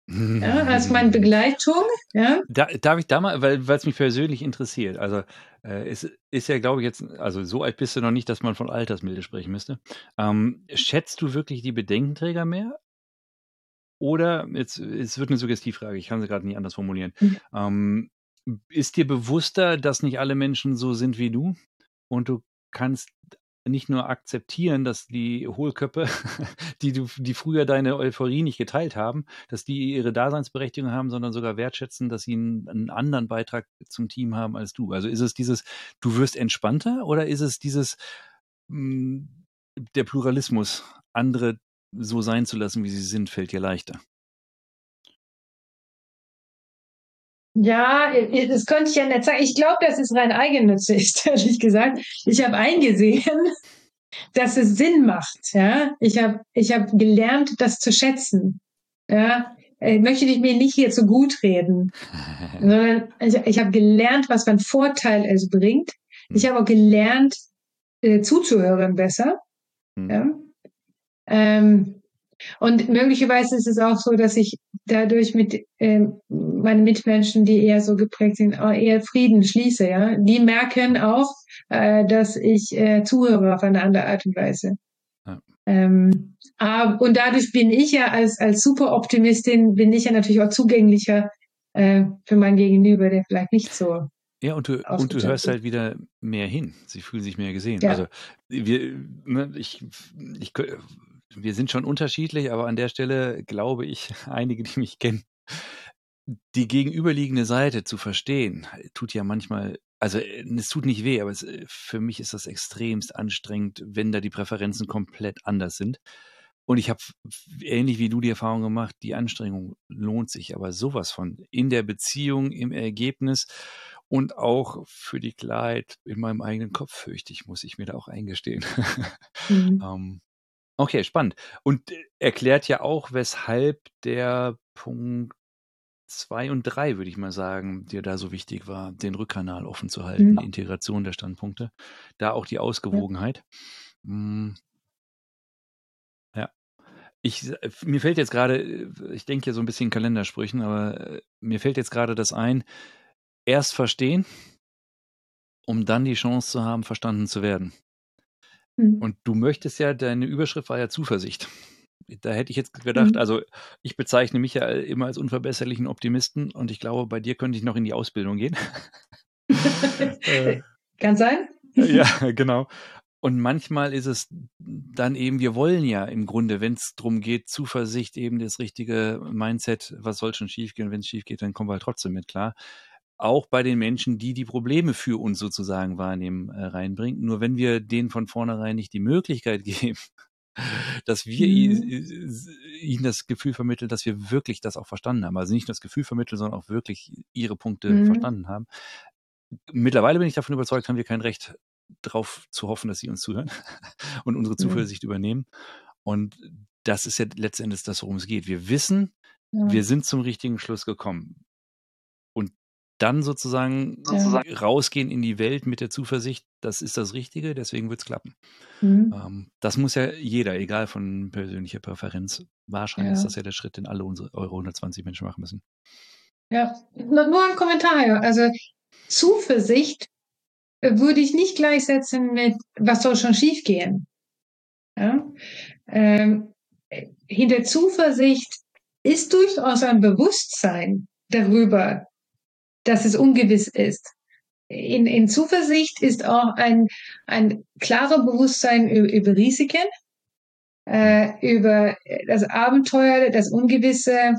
ja, als meine Begleitung. Ja. Da, darf ich da mal, weil es mich persönlich interessiert. Also äh, es ist ja, glaube ich, jetzt, also so alt bist du noch nicht, dass man von Altersmilde sprechen müsste. Ähm, schätzt du wirklich die Bedenkenträger mehr? Oder, jetzt, es wird eine Suggestivfrage, ich kann sie gerade nicht anders formulieren. Mhm. Ähm, ist dir bewusster, dass nicht alle Menschen so sind wie du und du kannst nicht nur akzeptieren, dass die Hohlköpfe, die du, die früher deine Euphorie nicht geteilt haben, dass die ihre Daseinsberechtigung haben, sondern sogar wertschätzen, dass sie einen, einen anderen Beitrag zum Team haben als du. Also ist es dieses, du wirst entspannter oder ist es dieses, mh, hm, der Pluralismus, andere so sein zu lassen, wie sie sind, fällt dir leichter? Ja, das könnte ich ja nicht sagen. Ich glaube, dass es rein eigennützig, ehrlich gesagt. Ich habe eingesehen, dass es Sinn macht. Ja, ich habe ich hab gelernt, das zu schätzen. Ja, ich möchte mir nicht hier zu gut reden, sondern ich, ich habe gelernt, was für einen Vorteil es bringt. Ich habe auch gelernt, äh, zuzuhören besser. Mhm. Ja. Ähm, und möglicherweise ist es auch so, dass ich dadurch mit äh, meinen Mitmenschen, die eher so geprägt sind, eher Frieden schließe. Ja, die merken auch, äh, dass ich äh, zuhöre auf eine andere Art und Weise. Ja. Ähm, aber, und dadurch bin ich ja als als Superoptimistin bin ich ja natürlich auch zugänglicher äh, für mein Gegenüber, der vielleicht nicht so ja, und du, und du hörst halt wieder mehr hin. Sie fühlen sich mehr gesehen. Ja. Also wir, ne, ich, ich wir sind schon unterschiedlich, aber an der Stelle glaube ich, einige, die mich kennen, die gegenüberliegende Seite zu verstehen, tut ja manchmal, also äh, es tut nicht weh, aber es, äh, für mich ist das extremst anstrengend, wenn da die Präferenzen komplett anders sind. Und ich habe ähnlich wie du die Erfahrung gemacht, die Anstrengung lohnt sich aber sowas von in der Beziehung, im Ergebnis und auch für die Klarheit in meinem eigenen Kopf, fürchte ich, muss ich mir da auch eingestehen. Mhm. ähm, Okay, spannend. Und äh, erklärt ja auch, weshalb der Punkt 2 und 3, würde ich mal sagen, dir da so wichtig war, den Rückkanal offen zu halten, Mhm. die Integration der Standpunkte, da auch die Ja. Ausgewogenheit. Hm. Ja. Ich äh, mir fällt jetzt gerade, äh, ich denke ja so ein bisschen Kalendersprüchen, aber, mir fällt jetzt gerade das ein: Erst verstehen um dann die Chance zu haben, verstanden zu werden. Mhm. Und du möchtest ja, deine Überschrift war ja Zuversicht. Da hätte ich jetzt gedacht, mhm. also ich bezeichne mich ja immer als unverbesserlichen Optimisten und ich glaube, bei dir könnte ich noch in die Ausbildung gehen. äh, Kann sein. ja, genau. Und manchmal ist es dann eben, wir wollen ja im Grunde, wenn es darum geht, Zuversicht, eben das richtige Mindset, was soll schon schiefgehen, wenn es schief geht, dann kommen wir halt trotzdem mit klar auch bei den Menschen, die die Probleme für uns sozusagen wahrnehmen, äh, reinbringt. Nur wenn wir denen von vornherein nicht die Möglichkeit geben, dass wir mhm. ihnen das Gefühl vermitteln, dass wir wirklich das auch verstanden haben. Also nicht nur das Gefühl vermitteln, sondern auch wirklich ihre Punkte mhm. verstanden haben. Mittlerweile bin ich davon überzeugt, haben wir kein Recht darauf zu hoffen, dass sie uns zuhören und unsere Zuversicht mhm. übernehmen. Und das ist ja letztendlich das, worum es geht. Wir wissen, ja. wir sind zum richtigen Schluss gekommen dann sozusagen, sozusagen, rausgehen in die Welt mit der Zuversicht, das ist das Richtige, deswegen wird es klappen. Mhm. Ähm, das muss ja jeder, egal von persönlicher Präferenz. Wahrscheinlich ja. ist das ja der Schritt, den alle unsere Euro 120 Menschen machen müssen. Ja, nur ein Kommentar. Also Zuversicht äh, würde ich nicht gleichsetzen mit, was soll schon schiefgehen. Ja? Ähm, hinter Zuversicht ist durchaus ein Bewusstsein darüber, dass es ungewiss ist. In, in Zuversicht ist auch ein, ein klarer Bewusstsein über, über Risiken, äh, über das Abenteuer, das Ungewisse.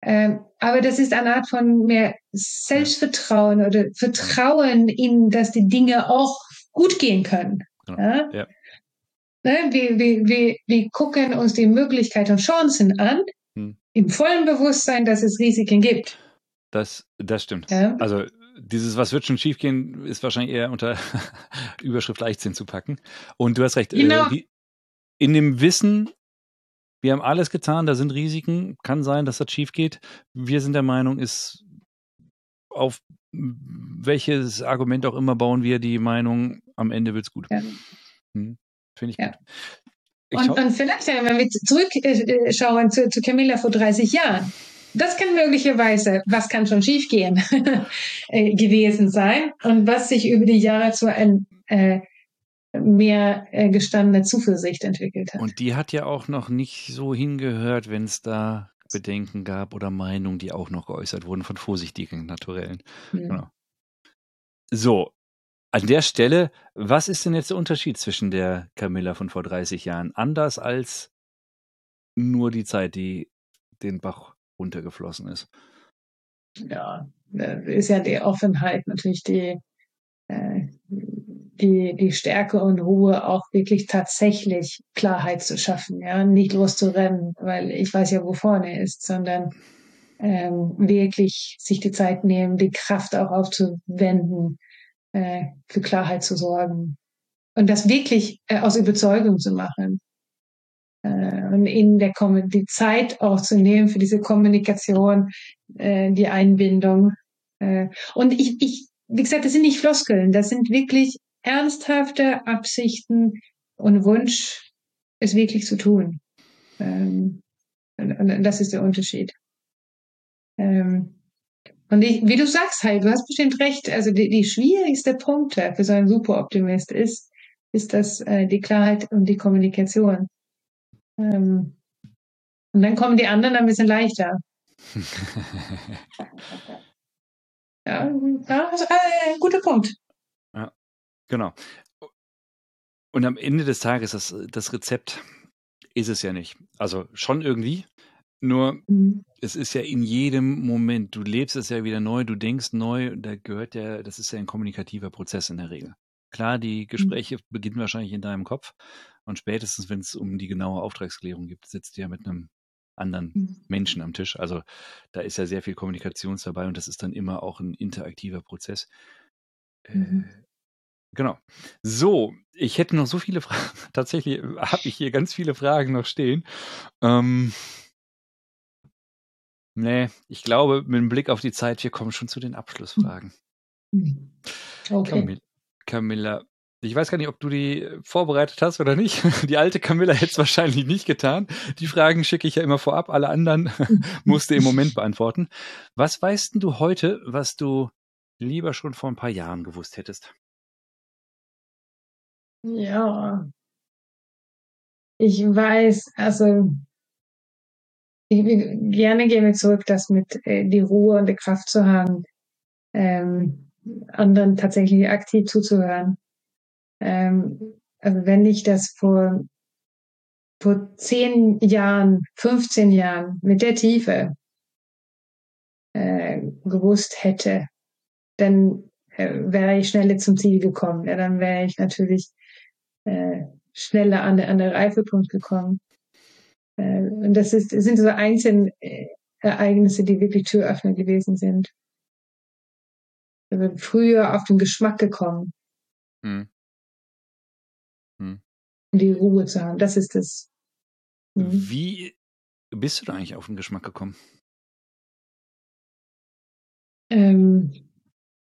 Äh, aber das ist eine Art von mehr Selbstvertrauen oder Vertrauen in, dass die Dinge auch gut gehen können. Ja? ja. Ne? Wir, wir, wir, wir gucken uns die Möglichkeiten und Chancen an, hm. im vollen Bewusstsein, dass es Risiken gibt. Das, das stimmt. Ja. Also dieses, was wird schon schiefgehen, ist wahrscheinlich eher unter Überschrift Leichtsinn zu packen. Und du hast recht. Äh, genau. Äh, in dem Wissen, wir haben alles getan, da sind Risiken, kann sein, dass das schief geht. Wir sind der Meinung, ist auf welches Argument auch immer bauen wir die Meinung, am Ende wird es gut. Ja. Hm, Finde ich ja. gut. Ich und, und, vielleicht, wenn wir zurückschauen zu, zu Camilla vor 30 Jahren, das kann möglicherweise, was kann schon schiefgehen, äh, gewesen sein und was sich über die Jahre zu ein äh, mehr äh, gestandene Zuversicht entwickelt hat. Und die hat ja auch noch nicht so hingehört, wenn es da Bedenken gab oder Meinungen, die auch noch geäußert wurden von vorsichtigen Naturellen. Mhm. Genau. So, an der Stelle, was ist denn jetzt der Unterschied zwischen der Camilla von vor 30 Jahren? Anders als nur die Zeit, die den Bach runtergeflossen ist. Ja, äh, ist ja die Offenheit natürlich die, äh, die, die Stärke und Ruhe auch wirklich tatsächlich Klarheit zu schaffen, ja, nicht loszurennen, weil ich weiß ja, wo vorne ist, sondern ähm, wirklich sich die Zeit nehmen, die Kraft auch aufzuwenden, äh, für Klarheit zu sorgen und das wirklich äh, aus Überzeugung zu machen und in der die Zeit auch zu nehmen für diese Kommunikation, äh, die Einbindung. Äh, und ich, ich, wie gesagt, das sind nicht Floskeln, das sind wirklich ernsthafte Absichten und Wunsch, es wirklich zu tun. Ähm, und, und das ist der Unterschied. Ähm, und ich, wie du sagst, halt, du hast bestimmt recht. Also die, die schwierigste Punkte für so einen Superoptimist ist, ist das äh, die Klarheit und die Kommunikation. Ähm, und dann kommen die anderen ein bisschen leichter. ja, ja also, äh, guter Punkt. Ja, genau. Und am Ende des Tages, das, das Rezept ist es ja nicht. Also schon irgendwie, nur mhm. es ist ja in jedem Moment, du lebst es ja wieder neu, du denkst neu, da gehört ja, das ist ja ein kommunikativer Prozess in der Regel. Klar, die mhm. Gespräche mhm. beginnen wahrscheinlich in deinem Kopf und spätestens, wenn es um die genaue Auftragsklärung geht, sitzt du ja mit einem anderen mhm. Menschen am Tisch. Also da ist ja sehr viel Kommunikation dabei und das ist dann immer auch ein interaktiver Prozess. Äh, mhm. Äh, genau. So, ich hätte noch so viele Fragen. Tatsächlich habe ich hier ganz viele Fragen noch stehen. Ähm, nee, ich glaube, mit dem Blick auf die Zeit, wir kommen schon zu den Abschlussfragen. Mhm. Okay. Camilla, Camilla ich weiß gar nicht, ob du die äh, vorbereitet hast oder nicht. Die alte Camilla hätte es wahrscheinlich nicht getan. Die Fragen schicke ich ja immer vorab. Alle anderen musste im Moment beantworten. Was weißt du heute, was du lieber schon vor ein paar Jahren gewusst hättest? Ja. Ich weiß, also ich gerne gehen wir zurück, das mit äh, die Ruhe und die Kraft zu haben, ähm, anderen tatsächlich aktiv zuzuhören ähm, also wenn ich das vor, vor zehn Jahren, 15 Jahren mit der Tiefe äh, gewusst hätte, dann äh, wäre ich schneller zum Ziel gekommen. Ja, dann wäre ich natürlich äh, schneller an an der Reifepunkt gekommen. Äh, und das ist, sind so einzelne äh, Ereignisse, die wirklich Türöffner gewesen sind. Ich bin früher auf den Geschmack gekommen. Hm die Ruhe zu haben. Das ist das. Mhm. Wie bist du da eigentlich auf den Geschmack gekommen? Ähm,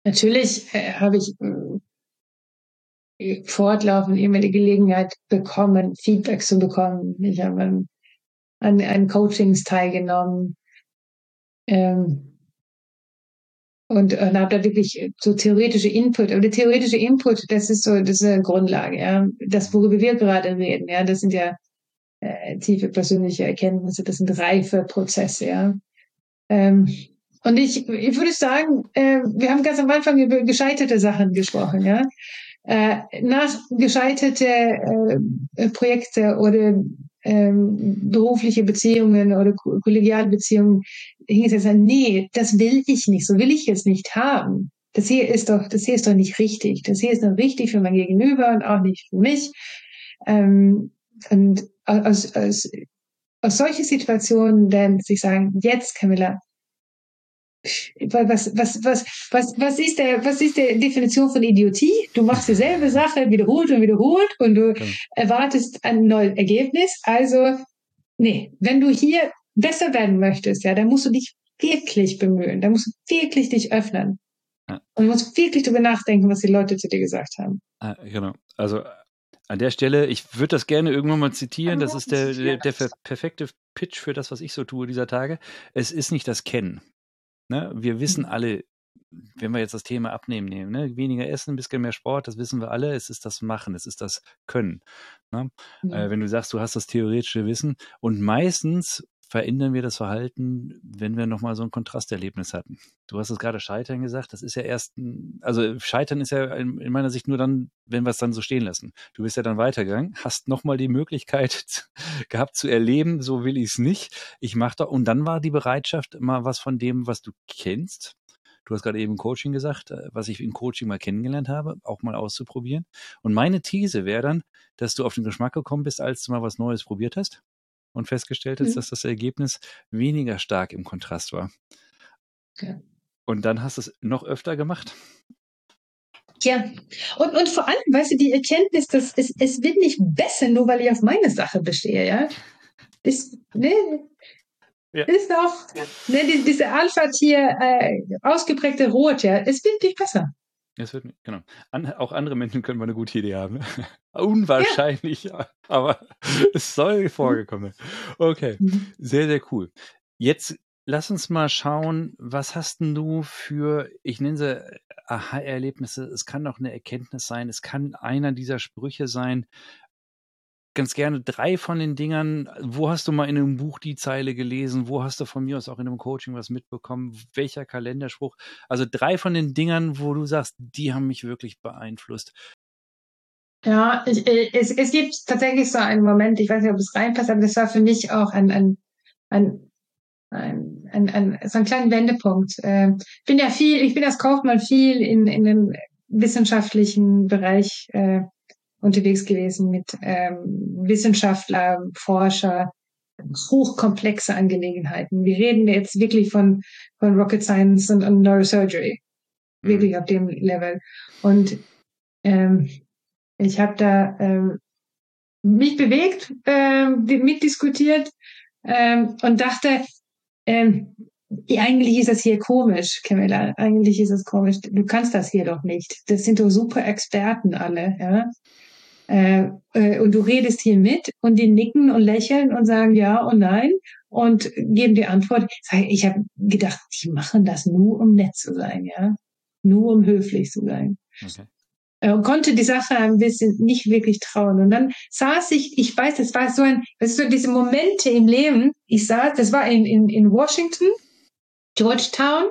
natürlich äh, habe ich äh, fortlaufend immer die Gelegenheit bekommen, Feedback zu bekommen. Ich habe an, an, an Coachings teilgenommen. Ähm, und, und habe da wirklich so theoretische Input. Aber der theoretische Input, das ist so, das ist eine Grundlage, ja. Das, worüber wir gerade reden, ja, das sind ja äh, tiefe persönliche Erkenntnisse, das sind reife Prozesse, ja. Ähm, und ich, ich würde sagen, äh, wir haben ganz am Anfang über gescheiterte Sachen gesprochen, ja. Äh, nach gescheiterte äh, Projekte oder ähm, berufliche Beziehungen oder kollegiale Beziehungen hing es jetzt an, nee, das will ich nicht, so will ich es nicht haben. Das hier ist doch, das hier ist doch nicht richtig. Das hier ist doch richtig für mein Gegenüber und auch nicht für mich. Ähm, und aus, aus, aus solchen Situationen dann sich sagen, jetzt Camilla, was, was, was, was, was ist der, was ist der Definition von Idiotie? Du machst dieselbe Sache wiederholt und wiederholt und du okay. erwartest ein neues Ergebnis. Also, nee, wenn du hier besser werden möchtest, ja, dann musst du dich wirklich bemühen. Da musst du wirklich dich öffnen. Ja. Und du musst wirklich darüber nachdenken, was die Leute zu dir gesagt haben. Ah, genau. Also an der Stelle, ich würde das gerne irgendwann mal zitieren. Das ist der, der, der perfekte Pitch für das, was ich so tue dieser Tage. Es ist nicht das Kennen. Ne? Wir wissen mhm. alle, wenn wir jetzt das Thema Abnehmen nehmen, ne? weniger Essen, ein bisschen mehr Sport, das wissen wir alle, es ist das Machen, es ist das Können. Ne? Ja. Äh, wenn du sagst, du hast das theoretische Wissen und meistens verändern wir das Verhalten, wenn wir nochmal so ein Kontrasterlebnis hatten? Du hast es gerade Scheitern gesagt. Das ist ja erst, ein, also Scheitern ist ja in, in meiner Sicht nur dann, wenn wir es dann so stehen lassen. Du bist ja dann weitergegangen, hast nochmal die Möglichkeit gehabt zu erleben, so will ich es nicht. Ich mache da, und dann war die Bereitschaft, mal was von dem, was du kennst, Du hast gerade eben Coaching gesagt, äh, was ich in Coaching mal kennengelernt habe, auch mal auszuprobieren. Und meine These wäre dann, dass du auf den Geschmack gekommen bist, als du mal was Neues probiert hast und festgestellt hast, mhm. dass das Ergebnis weniger stark im Kontrast war. Ja. Und dann hast du es noch öfter gemacht. Ja, und, und vor allem, weißt du, die Erkenntnis, dass es, es wird nicht besser, nur weil ich auf meine Sache bestehe, ja. Das, ne, ja. ist auch, ne, die, diese Alpha-Tier, äh, ausgeprägte Rot, ja, es wird nicht besser. Es wird, genau. An, auch andere Menschen können mal eine gute Idee haben. Unwahrscheinlich, ja. aber es soll vorgekommen. Okay, mhm. sehr, sehr cool. Jetzt lass uns mal schauen, was hast denn du für, ich nenne sie Aha-Erlebnisse, es kann doch eine Erkenntnis sein, es kann einer dieser Sprüche sein, ganz gerne drei von den Dingern. Wo hast du mal in einem Buch die Zeile gelesen? Wo hast du von mir aus auch in einem Coaching was mitbekommen? Welcher Kalenderspruch? Also drei von den Dingern, wo du sagst, die haben mich wirklich beeinflusst. Ja, ich, es, es gibt tatsächlich so einen Moment, ich weiß nicht, ob es reinpasst, aber das war für mich auch ein, ein, ein, ein, ein, ein so ein kleiner Wendepunkt. Äh, ich bin ja viel, ich bin als Kaufmann viel in, in dem wissenschaftlichen Bereich äh, unterwegs gewesen mit ähm, Wissenschaftler, Forscher, hochkomplexe Angelegenheiten. Wir reden jetzt wirklich von, von Rocket Science und, und Neurosurgery. Wirklich mhm. auf dem Level. Und ähm, ich habe da ähm, mich bewegt, ähm, mitdiskutiert ähm, und dachte, ähm, eigentlich ist das hier komisch, Camilla. Eigentlich ist es komisch. Du kannst das hier doch nicht. Das sind doch super Experten alle, ja. Äh, äh, und du redest hier mit und die nicken und lächeln und sagen ja und nein und geben die Antwort. Ich habe gedacht, die machen das nur, um nett zu sein, ja, nur um höflich zu sein. Okay. Äh, und konnte die Sache ein bisschen nicht wirklich trauen. Und dann saß ich, ich weiß, das war so ein, das ist so diese Momente im Leben. Ich saß, das war in, in, in Washington, Georgetown,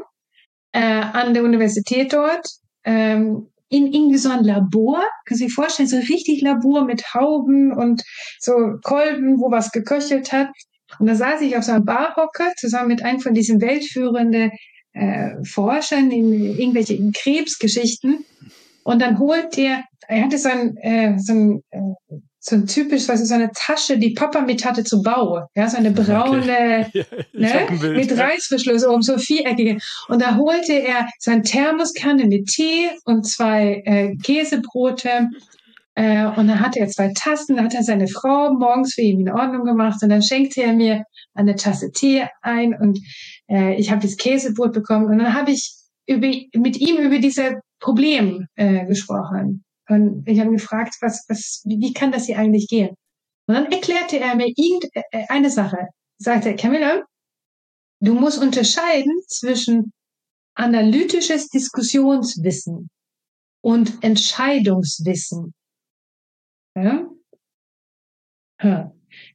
äh, an der Universität dort. Ähm, in irgendwie so ein Labor, kannst du dir vorstellen, so richtig Labor mit Hauben und so Kolben, wo was geköchelt hat. Und da saß ich auf so einem Barhocker zusammen mit einem von diesen weltführenden äh, Forschern in irgendwelche in Krebsgeschichten. Und dann holt der, er hatte so ein, äh, so ein äh, so ein typisch, was ist so eine Tasche, die Papa mit hatte zu Bau. Ja, so eine braune, okay. ne, mit Reißverschluss oben, so viereckige. Und da holte er sein Thermoskanne mit Tee und zwei äh, Käsebrote. Äh, und dann hatte er zwei Tassen, da hat er seine Frau morgens für ihn in Ordnung gemacht und dann schenkte er mir eine Tasse Tee ein und äh, ich habe das Käsebrot bekommen und dann habe ich über, mit ihm über diese Problem äh, gesprochen. Und ich habe gefragt, was, was, wie kann das hier eigentlich gehen? Und dann erklärte er mir irgendeine äh, Sache. Sagte, Camilla, du musst unterscheiden zwischen analytisches Diskussionswissen und Entscheidungswissen. Ja?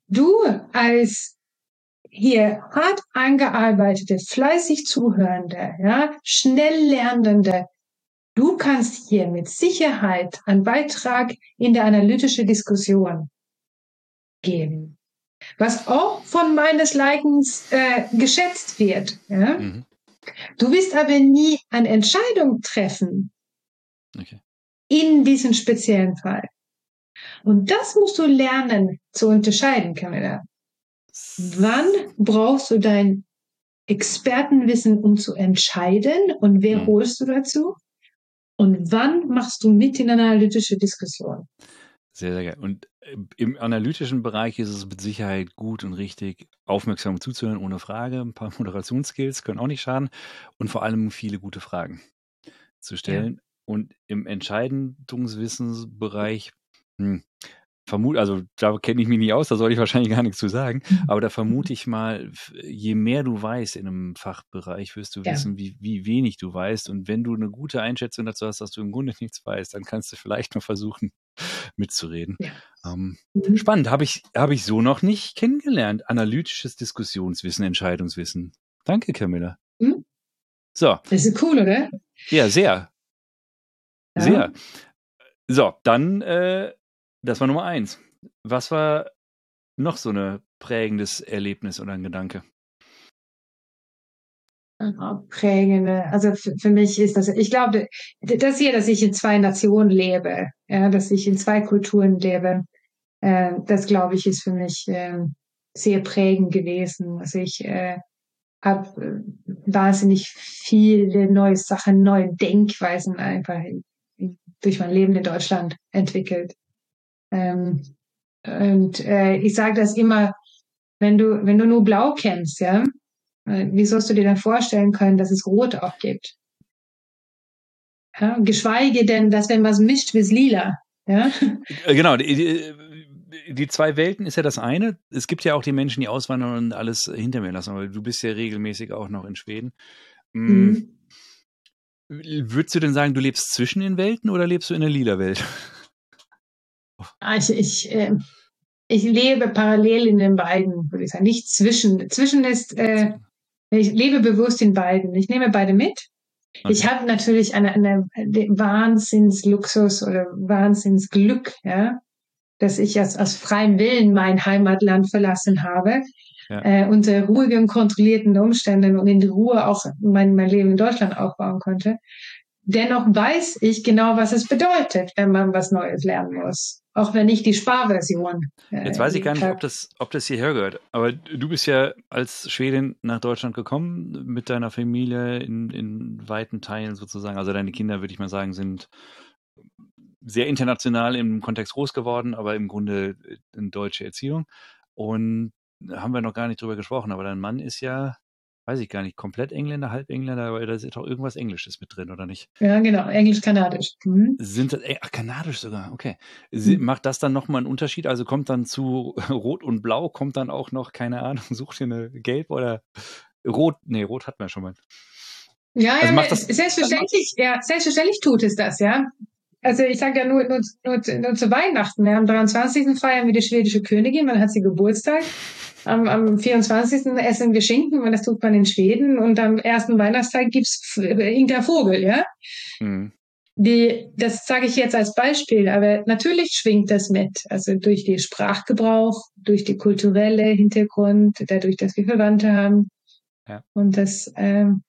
Du als hier hart eingearbeitete, fleißig zuhörende, ja, schnell lernende, Du kannst hier mit Sicherheit einen Beitrag in der analytischen Diskussion geben, was auch von meines Likens äh, geschätzt wird. Ja? Mhm. Du wirst aber nie eine Entscheidung treffen okay. in diesem speziellen Fall. Und das musst du lernen zu unterscheiden, Camilla. Wann brauchst du dein Expertenwissen, um zu entscheiden und wer mhm. holst du dazu? Und wann machst du mit in eine analytische Diskussion? Sehr, sehr geil. Und äh, im analytischen Bereich ist es mit Sicherheit gut und richtig, aufmerksam zuzuhören, ohne Frage. Ein paar Moderationsskills können auch nicht schaden. Und vor allem viele gute Fragen zu stellen. Ja. Und im Entscheidungswissensbereich, hm, vermute, also da kenne ich mich nicht aus, da soll ich wahrscheinlich gar nichts zu sagen, mhm. aber da vermute ich mal, je mehr du weißt in einem Fachbereich, wirst du ja. wissen, wie, wie wenig du weißt. Und wenn du eine gute Einschätzung dazu hast, dass du im Grunde nichts weißt, dann kannst du vielleicht mal versuchen, mitzureden. Ja. Ähm, Mhm. spannend, habe ich, habe ich so noch nicht kennengelernt. Analytisches Diskussionswissen, Entscheidungswissen. Danke, Camilla. Mhm. So, Das ist cool, oder? ja, sehr. Ja. Sehr. So, dann, äh, das war Nummer eins. Was war noch so ein prägendes Erlebnis oder ein Gedanke? Prägende. Also für, für mich ist das, ich glaube, das hier, dass ich in zwei Nationen lebe, ja, dass ich in zwei Kulturen lebe, äh, das glaube ich ist für mich äh, sehr prägend gewesen. Also ich äh, habe äh, wahnsinnig viele neue Sachen, neue Denkweisen einfach in, in, durch mein Leben in Deutschland entwickelt. Ähm, und äh, ich sage das immer, wenn du, wenn du nur Blau kennst, ja, äh, wie sollst du dir dann vorstellen können, dass es Rot auch gibt? Ja, geschweige denn, dass wenn was mischt, wie es lila. Ja? Äh, Genau, die, die, die zwei Welten ist ja das eine. Es gibt ja auch die Menschen, die auswandern und alles hinter mir lassen, aber du bist ja regelmäßig auch noch in Schweden. Mm, Mhm. Würdest du denn sagen, du lebst zwischen den Welten oder lebst du in der lila Welt? Ich, ich, äh, ich lebe parallel in den beiden, würde ich sagen. Nicht zwischen. Zwischen ist, äh, ich lebe bewusst in beiden. Ich nehme beide mit. Ich Okay. habe natürlich eine, eine Wahnsinnsluxus oder Wahnsinnsglück, ja, dass ich aus, aus freiem Willen mein Heimatland verlassen habe, Ja. äh, unter ruhigen, kontrollierten Umständen und in Ruhe auch mein, mein Leben in Deutschland aufbauen konnte. Dennoch weiß ich genau, was es bedeutet, wenn man was Neues lernen muss. Auch wenn ich die Sparversion. Äh, Jetzt weiß ich gar nicht, ob das, ob das hierher gehört. Aber du bist ja als Schwedin nach Deutschland gekommen, mit deiner Familie in, in weiten Teilen sozusagen. Also deine Kinder, würde ich mal sagen, sind sehr international im Kontext groß geworden, aber im Grunde äh, eine deutsche Erziehung. Und da haben wir noch gar nicht drüber gesprochen, aber dein Mann ist ja, weiß ich gar nicht, komplett Engländer, halb Engländer, aber da ist doch irgendwas Englisches mit drin, oder nicht? Ja, genau, Englisch-Kanadisch. Mhm. Sind das, ey, ach, kanadisch sogar, okay. Sie, Mhm. Macht das dann nochmal einen Unterschied? Also kommt dann zu Rot und Blau, kommt dann auch noch, keine Ahnung, sucht ihr eine Gelb oder Rot? Nee, Rot hatten wir schon mal. Ja, Also ja, das- selbstverständlich, ja, selbstverständlich tut es das, ja. Also ich sage ja nur, nur, nur, nur zu Weihnachten. Ja. Am 23. feiern wir die schwedische Königin, man hat sie Geburtstag. Am, am 24. essen wir Schinken, weil das tut man in Schweden. Und am ersten Weihnachtstag gibt's irgendein Vogel, ja. Mhm. Die, das sage ich jetzt als Beispiel, aber natürlich schwingt das mit. Also durch den Sprachgebrauch, durch die kulturelle Hintergrund, dadurch, dass wir Verwandte haben. Ja. Und das ähm,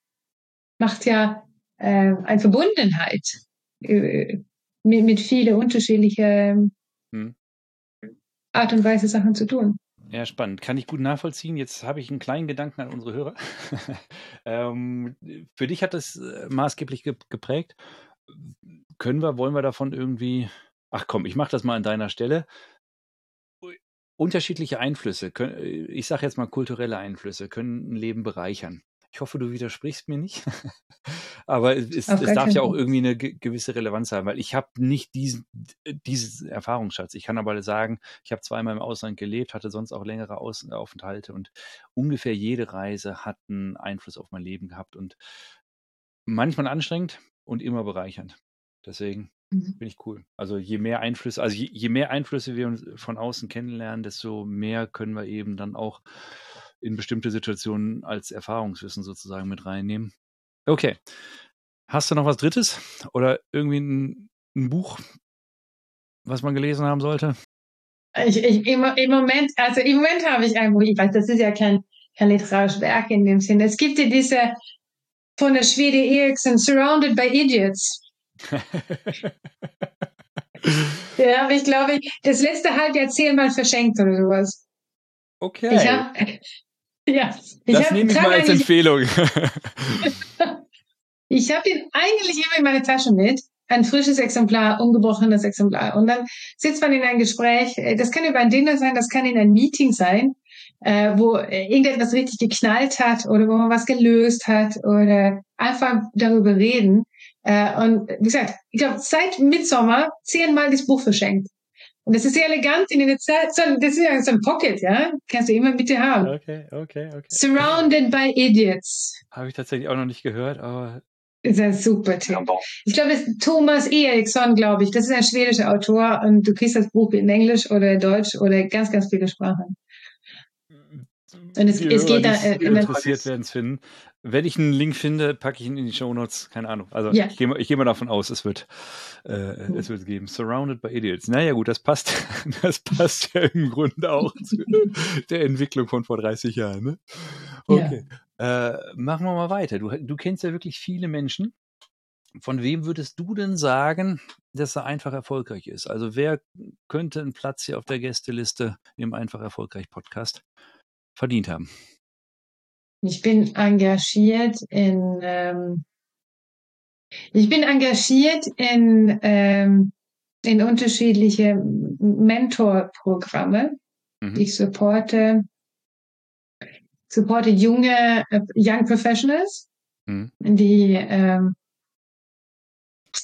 macht ja äh, eine Verbundenheit äh, mit, mit viele unterschiedliche Hm. Art und Weise Sachen zu tun. Ja, spannend. Kann ich gut nachvollziehen. Jetzt habe ich einen kleinen Gedanken an unsere Hörer. ähm, für dich hat das äh, maßgeblich ge geprägt. Können wir, wollen wir davon irgendwie. Ach komm, ich mache das mal an deiner Stelle. Unterschiedliche Einflüsse, können, ich sage jetzt mal kulturelle Einflüsse, können ein Leben bereichern. Ich hoffe, du widersprichst mir nicht. Aber es, es, darf ja auch irgendwie eine ge- gewisse Relevanz haben, weil ich habe nicht diesen, diesen Erfahrungsschatz. Ich kann aber sagen, ich habe zweimal im Ausland gelebt, hatte sonst auch längere Außenaufenthalte und ungefähr jede Reise hat einen Einfluss auf mein Leben gehabt und manchmal anstrengend und immer bereichernd. Deswegen Mhm. finde ich cool. Also je mehr Einflüsse, also je, je mehr Einflüsse wir uns von außen kennenlernen, desto mehr können wir eben dann auch in bestimmte Situationen als Erfahrungswissen sozusagen mit reinnehmen. Okay. Hast du noch was Drittes oder irgendwie ein, ein Buch, was man gelesen haben sollte? Ich, ich, im, Im Moment, also im Moment habe ich ein Buch, ich weiß, das ist ja kein, kein literarisches Werk in dem Sinne. Es gibt ja diese von der Schwede Eriksen, Surrounded by Idiots. Ja, aber ich glaube, das letzte Halbjahr zehnmal verschenkt oder sowas. okay. Ich habe, ja, ich das hab, nehme ich mal als Empfehlung. Ich habe ihn eigentlich immer in meiner Tasche mit. Ein frisches Exemplar, ungebrochenes Exemplar. Und dann sitzt man in ein Gespräch. äh, Das kann über ein Dinner sein, das kann in ein Meeting sein, äh, wo äh, irgendetwas richtig geknallt hat oder wo man was gelöst hat oder einfach darüber reden. Äh, Und wie gesagt, ich glaube, seit Midsommer zehnmal das Buch verschenkt. Und das ist sehr elegant in der Zeit. So, das ist ja so ein Pocket, ja? Kannst du immer mit dir haben. okay, okay, okay. Surrounded by Idiots. Habe ich tatsächlich auch noch nicht gehört, aber Ist ein super Tipp. Ich glaube, es ist Thomas Eriksson, glaube ich. Das ist ein schwedischer Autor und du kriegst das Buch in Englisch oder Deutsch oder ganz, ganz viele Sprachen. Und es, es geht da. Äh, interessiert werden es finden. Wenn ich einen Link finde, packe ich ihn in die Show Notes. Keine Ahnung. Also ja. ich gehe mal, geh mal davon aus, es wird, äh, es wird geben. Surrounded by Idiots. Naja, gut, das passt. Das passt ja im Grunde auch zu der Entwicklung von vor 30 Jahren. Ne? Okay. Ja. Äh, machen wir mal weiter. Du, du kennst ja wirklich viele Menschen. Von wem würdest du denn sagen, dass er einfach erfolgreich ist? Also wer könnte einen Platz hier auf der Gästeliste im Einfach erfolgreich Podcast verdient haben? Ich bin engagiert in ähm, ich bin engagiert in ähm, in unterschiedliche Mentorprogramme. Mhm. Ich supporte supporte junge äh, Young Professionals, mhm. die ähm,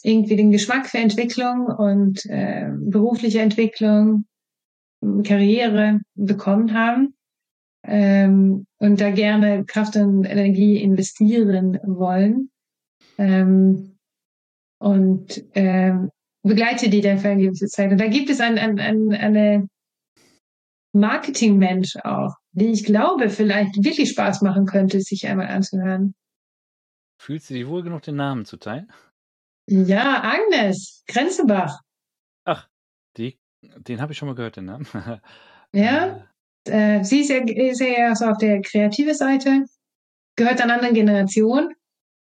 irgendwie den Geschmack für Entwicklung und äh, berufliche Entwicklung, Karriere bekommen haben ähm, und da gerne Kraft und Energie investieren wollen. Ähm, und ähm, begleite die dann für eine gewisse Zeit. Und da gibt es ein, ein, ein, eine Marketingmensch auch, die ich glaube vielleicht wirklich Spaß machen könnte, sich einmal anzuhören. Fühlst du dich wohl genug, den Namen zu teilen? Ja, Agnes Grenzebach. Ach, die, den habe ich schon mal gehört, den Namen. ja, äh, sie ist ja, ist ja so auf der kreative Seite, gehört einer anderen Generation.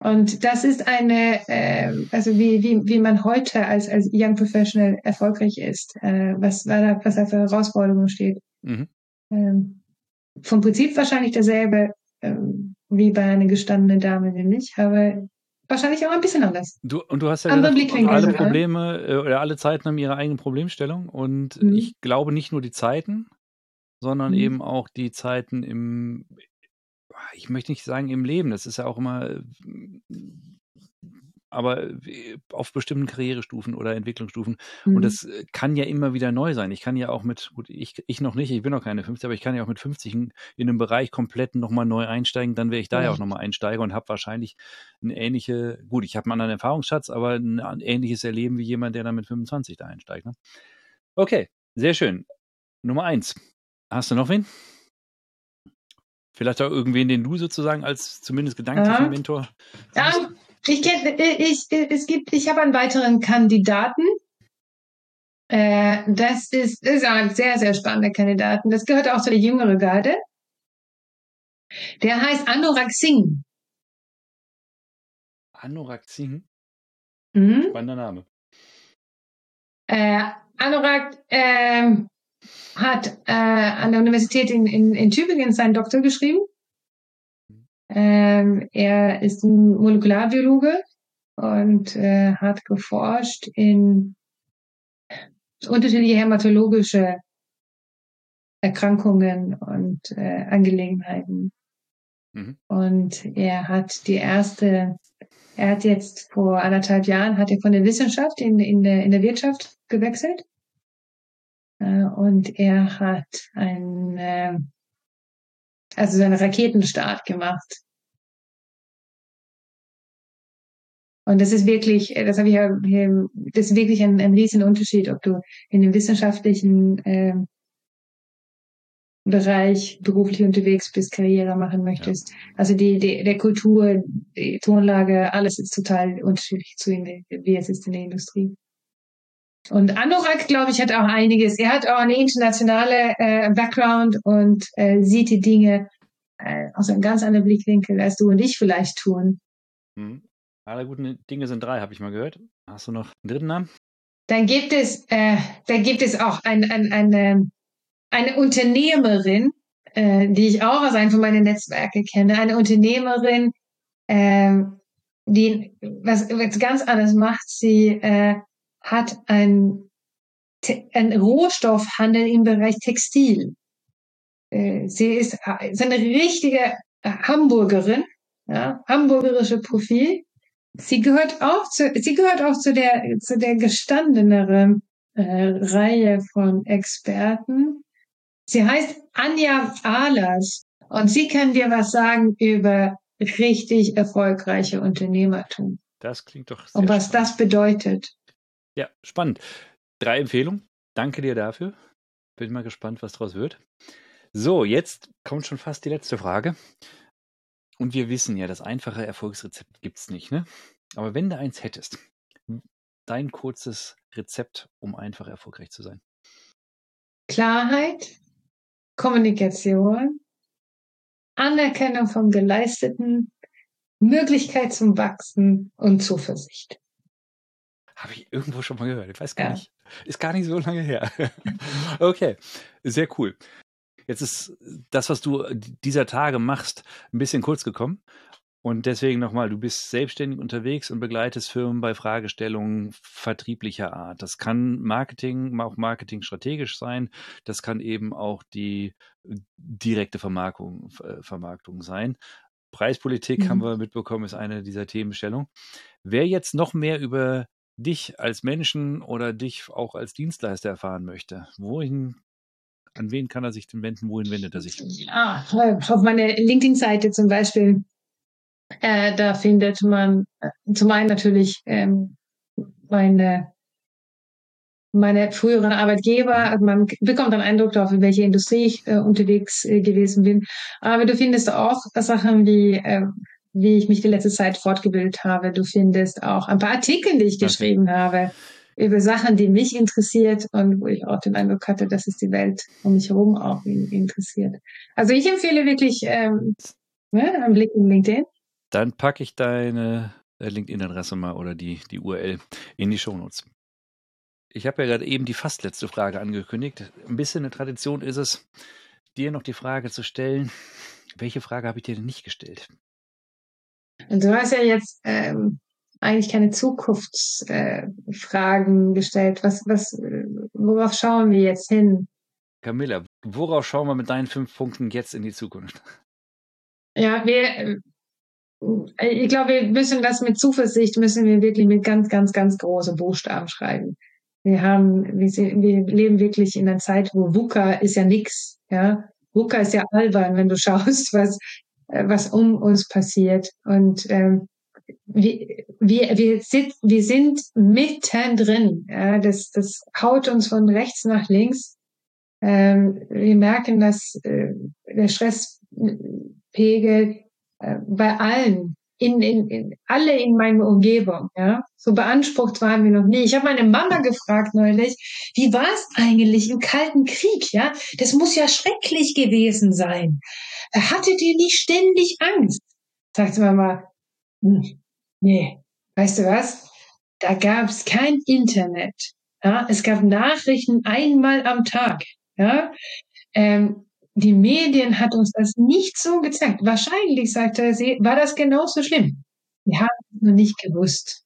Und das ist eine, äh, also wie, wie, wie man heute als, als Young Professional erfolgreich ist, äh, was, was da für Herausforderungen steht. Mhm. Ähm, vom Prinzip wahrscheinlich derselbe ähm, wie bei einer gestandenen Dame mich, aber wahrscheinlich auch ein bisschen anders. Du, und du hast ja gesagt, alle Probleme äh, oder alle Zeiten haben ihre eigene Problemstellung und mhm. ich glaube nicht nur die Zeiten, sondern mhm. eben auch die Zeiten im, ich möchte nicht sagen im Leben, das ist ja auch immer, aber auf bestimmten Karrierestufen oder Entwicklungsstufen. Mhm. Und das äh, kann ja immer wieder neu sein. Ich kann ja auch mit, gut, ich, ich noch nicht, ich bin noch keine 50, aber ich kann ja auch mit 50 in, in einem Bereich komplett nochmal neu einsteigen. Dann wäre ich da ja, ja auch nochmal Einsteiger und habe wahrscheinlich ein ähnliche, gut, ich habe einen anderen Erfahrungsschatz, aber ein, ein, ähnliches Erleben wie jemand, der dann mit 25 da einsteigt. Ne? Okay, sehr schön. Nummer eins. Hast du noch wen? Vielleicht auch irgendwen, den du sozusagen als zumindest gedanklichen ja. Mentor. Ja, ich, ich, es gibt, ich habe einen weiteren Kandidaten. Äh, das ist, ist ein sehr, sehr spannender Kandidaten. Das gehört auch zu der jüngeren Garde. Der heißt Anurag Singh. Anurag Singh? Mhm. Spannender Name. Äh, Anurag äh, hat äh, an der Universität in, in, in Tübingen seinen Doktor geschrieben. Ähm, er ist ein Molekularbiologe und äh, hat geforscht in unterschiedliche hämatologische Erkrankungen und äh, Angelegenheiten. Mhm. Und er hat die erste, er hat jetzt vor anderthalb Jahren, hat er von der Wissenschaft in, in, der, in der Wirtschaft gewechselt und er hat ein, äh, also seinen Raketenstart gemacht. Und das ist wirklich, das habe ich ja, das ist wirklich ein, ein riesen Unterschied, ob du in dem wissenschaftlichen äh, Bereich beruflich unterwegs bist, Karriere machen möchtest. Ja. Also die, die, der Kultur, die Tonlage, alles ist total unterschiedlich zu ihm, wie es ist in der Industrie. Und Anorak, glaube ich, hat auch einiges. Er hat auch eine internationale äh, Background und äh, sieht die Dinge äh, aus einem ganz anderen Blickwinkel, als du und ich vielleicht tun. Mhm. Alle guten Dinge sind drei, habe ich mal gehört. Hast du noch einen dritten Namen? Dann gibt es, äh, da gibt es auch ein, ein, eine, eine Unternehmerin, äh, die ich auch aus einem von meinen Netzwerken kenne. Eine Unternehmerin, äh, die was, was ganz anderes macht. Sie äh, hat ein, ein Rohstoffhandel im Bereich Textil. Äh, sie ist, ist eine richtige Hamburgerin, ja, hamburgerische Profil. Sie gehört auch zu, sie gehört auch zu der, zu der gestandeneren äh, Reihe von Experten. Sie heißt Anja Ahlers und sie kann dir was sagen über richtig erfolgreiche Unternehmertum. Das klingt doch sehr Und was spannend. das bedeutet. Ja, spannend. Drei Empfehlungen. Danke dir dafür. Bin mal gespannt, was daraus wird. So, jetzt kommt schon fast die letzte Frage. Und wir wissen ja, das einfache Erfolgsrezept gibt es nicht, ne? Aber wenn du eins hättest, dein kurzes Rezept, um einfach erfolgreich zu sein. Klarheit, Kommunikation, Anerkennung vom Geleisteten, Möglichkeit zum Wachsen und Zuversicht. Habe ich irgendwo schon mal gehört. Ich weiß gar Ja. nicht. Ist gar nicht so lange her. okay, sehr cool. Jetzt ist das, was du dieser Tage machst, ein bisschen kurz gekommen. Und deswegen nochmal, du bist selbstständig unterwegs und begleitest Firmen bei Fragestellungen vertrieblicher Art. Das kann Marketing, auch Marketing strategisch sein. Das kann eben auch die direkte Vermarktung, äh, Vermarktung sein. Preispolitik Mhm. haben wir mitbekommen, ist eine dieser Themenstellungen. Wer jetzt noch mehr über dich als Menschen oder dich auch als Dienstleister erfahren möchte, wohin, an wen kann er sich denn wenden, wohin wendet er sich? Ja, auf meiner LinkedIn-Seite zum Beispiel, äh, da findet man äh, zum einen natürlich ähm, meine, meine früheren Arbeitgeber. Also man bekommt einen Eindruck darauf, in welcher Industrie ich äh, unterwegs äh, gewesen bin. Aber du findest auch Sachen wie, äh, wie ich mich die letzte Zeit fortgebildet habe. Du findest auch ein paar Artikel, die ich Okay. geschrieben habe über Sachen, die mich interessiert und wo ich auch den Eindruck hatte, dass es die Welt um mich herum auch in- interessiert. Also ich empfehle wirklich ähm, ne, einen Blick in LinkedIn. Dann packe ich deine äh, LinkedIn-Adresse mal oder die, die URL in die Shownotes. Ich habe ja gerade eben die fast letzte Frage angekündigt. Ein bisschen eine Tradition ist es, dir noch die Frage zu stellen, welche Frage habe ich dir denn nicht gestellt? Und du hast ja jetzt ähm, eigentlich keine Zukunftsfragen äh, gestellt. Was, was, äh, worauf schauen wir jetzt hin? Camilla, worauf schauen wir mit deinen fünf Punkten jetzt in die Zukunft? Ja, wir, äh, ich glaube, wir müssen das mit Zuversicht, müssen wir wirklich mit ganz, ganz, ganz großen Buchstaben schreiben. Wir haben, wir, sind, wir leben wirklich in einer Zeit, wo VUCA ist ja nix, ja. VUCA ist ja albern, wenn du schaust, was, was um uns passiert. Und ähm, wir, wir, wir, sit, wir sind mittendrin. Ja, das, das haut uns von rechts nach links. Ähm, wir merken, dass äh, der Stresspegel äh, bei allen, in, in, in, alle in meiner Umgebung, ja, so beansprucht waren wir noch nie. Ich habe meine Mama gefragt neulich, wie war es eigentlich im Kalten Krieg, ja? Das muss ja schrecklich gewesen sein. Hattet ihr nicht ständig Angst? Sagte Mama, hm, nee, weißt du was? Da gab es kein Internet. Ja? Es gab Nachrichten einmal am Tag. Ja? Ähm, die Medien hat uns das nicht so gezeigt. Wahrscheinlich, sagte sie, war das genauso schlimm. Wir haben es nur nicht gewusst.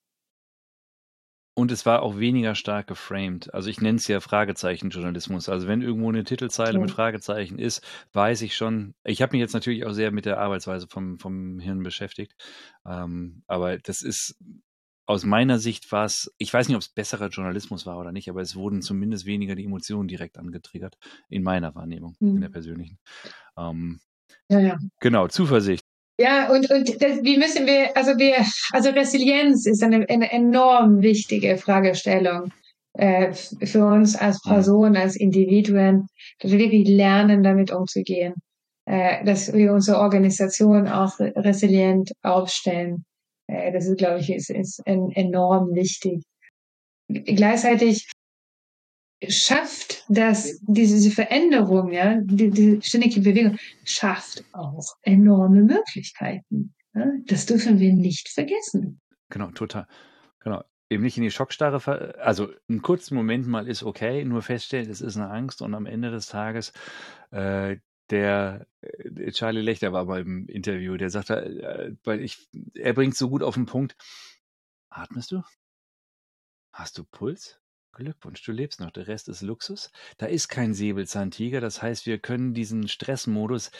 Und es war auch weniger stark geframed. Also ich nenne es ja Fragezeichenjournalismus. Also wenn irgendwo eine Titelzeile mit Fragezeichen ist, weiß ich schon. Ich habe mich jetzt natürlich auch sehr mit der Arbeitsweise vom, vom Hirn beschäftigt. Ähm, aber das ist aus meiner Sicht war es, ich weiß nicht, ob es besserer Journalismus war oder nicht, aber es wurden zumindest weniger die Emotionen direkt angetriggert, in meiner Wahrnehmung, in der Mhm. persönlichen. Ähm, Ja, ja. genau, Zuversicht. Ja, und, und das, wie müssen wir, also wir, also Resilienz ist eine, eine enorm wichtige Fragestellung äh, für uns als Mhm. Person, als Individuen, dass wir wirklich lernen, damit umzugehen, äh, dass wir unsere Organisation auch re- resilient aufstellen. Äh, das ist, glaube ich, ist, ist en enorm wichtig. Gleichzeitig schafft das, diese Veränderung, ja, die, die ständige Bewegung, schafft auch enorme Möglichkeiten. Ja? Das dürfen wir nicht vergessen. Genau, total. Genau. Eben nicht in die Schockstarre, ver also einen kurzen Moment mal ist okay, nur feststellen, es ist eine Angst und am Ende des Tages, äh, der äh, Charlie Lechter war beim Interview, der sagte, äh, ich, er bringt so gut auf den Punkt, atmest du? Hast du Puls? Glückwunsch, du lebst noch, der Rest ist Luxus. Da ist kein Säbelzahntiger, das heißt, wir können diesen Stressmodus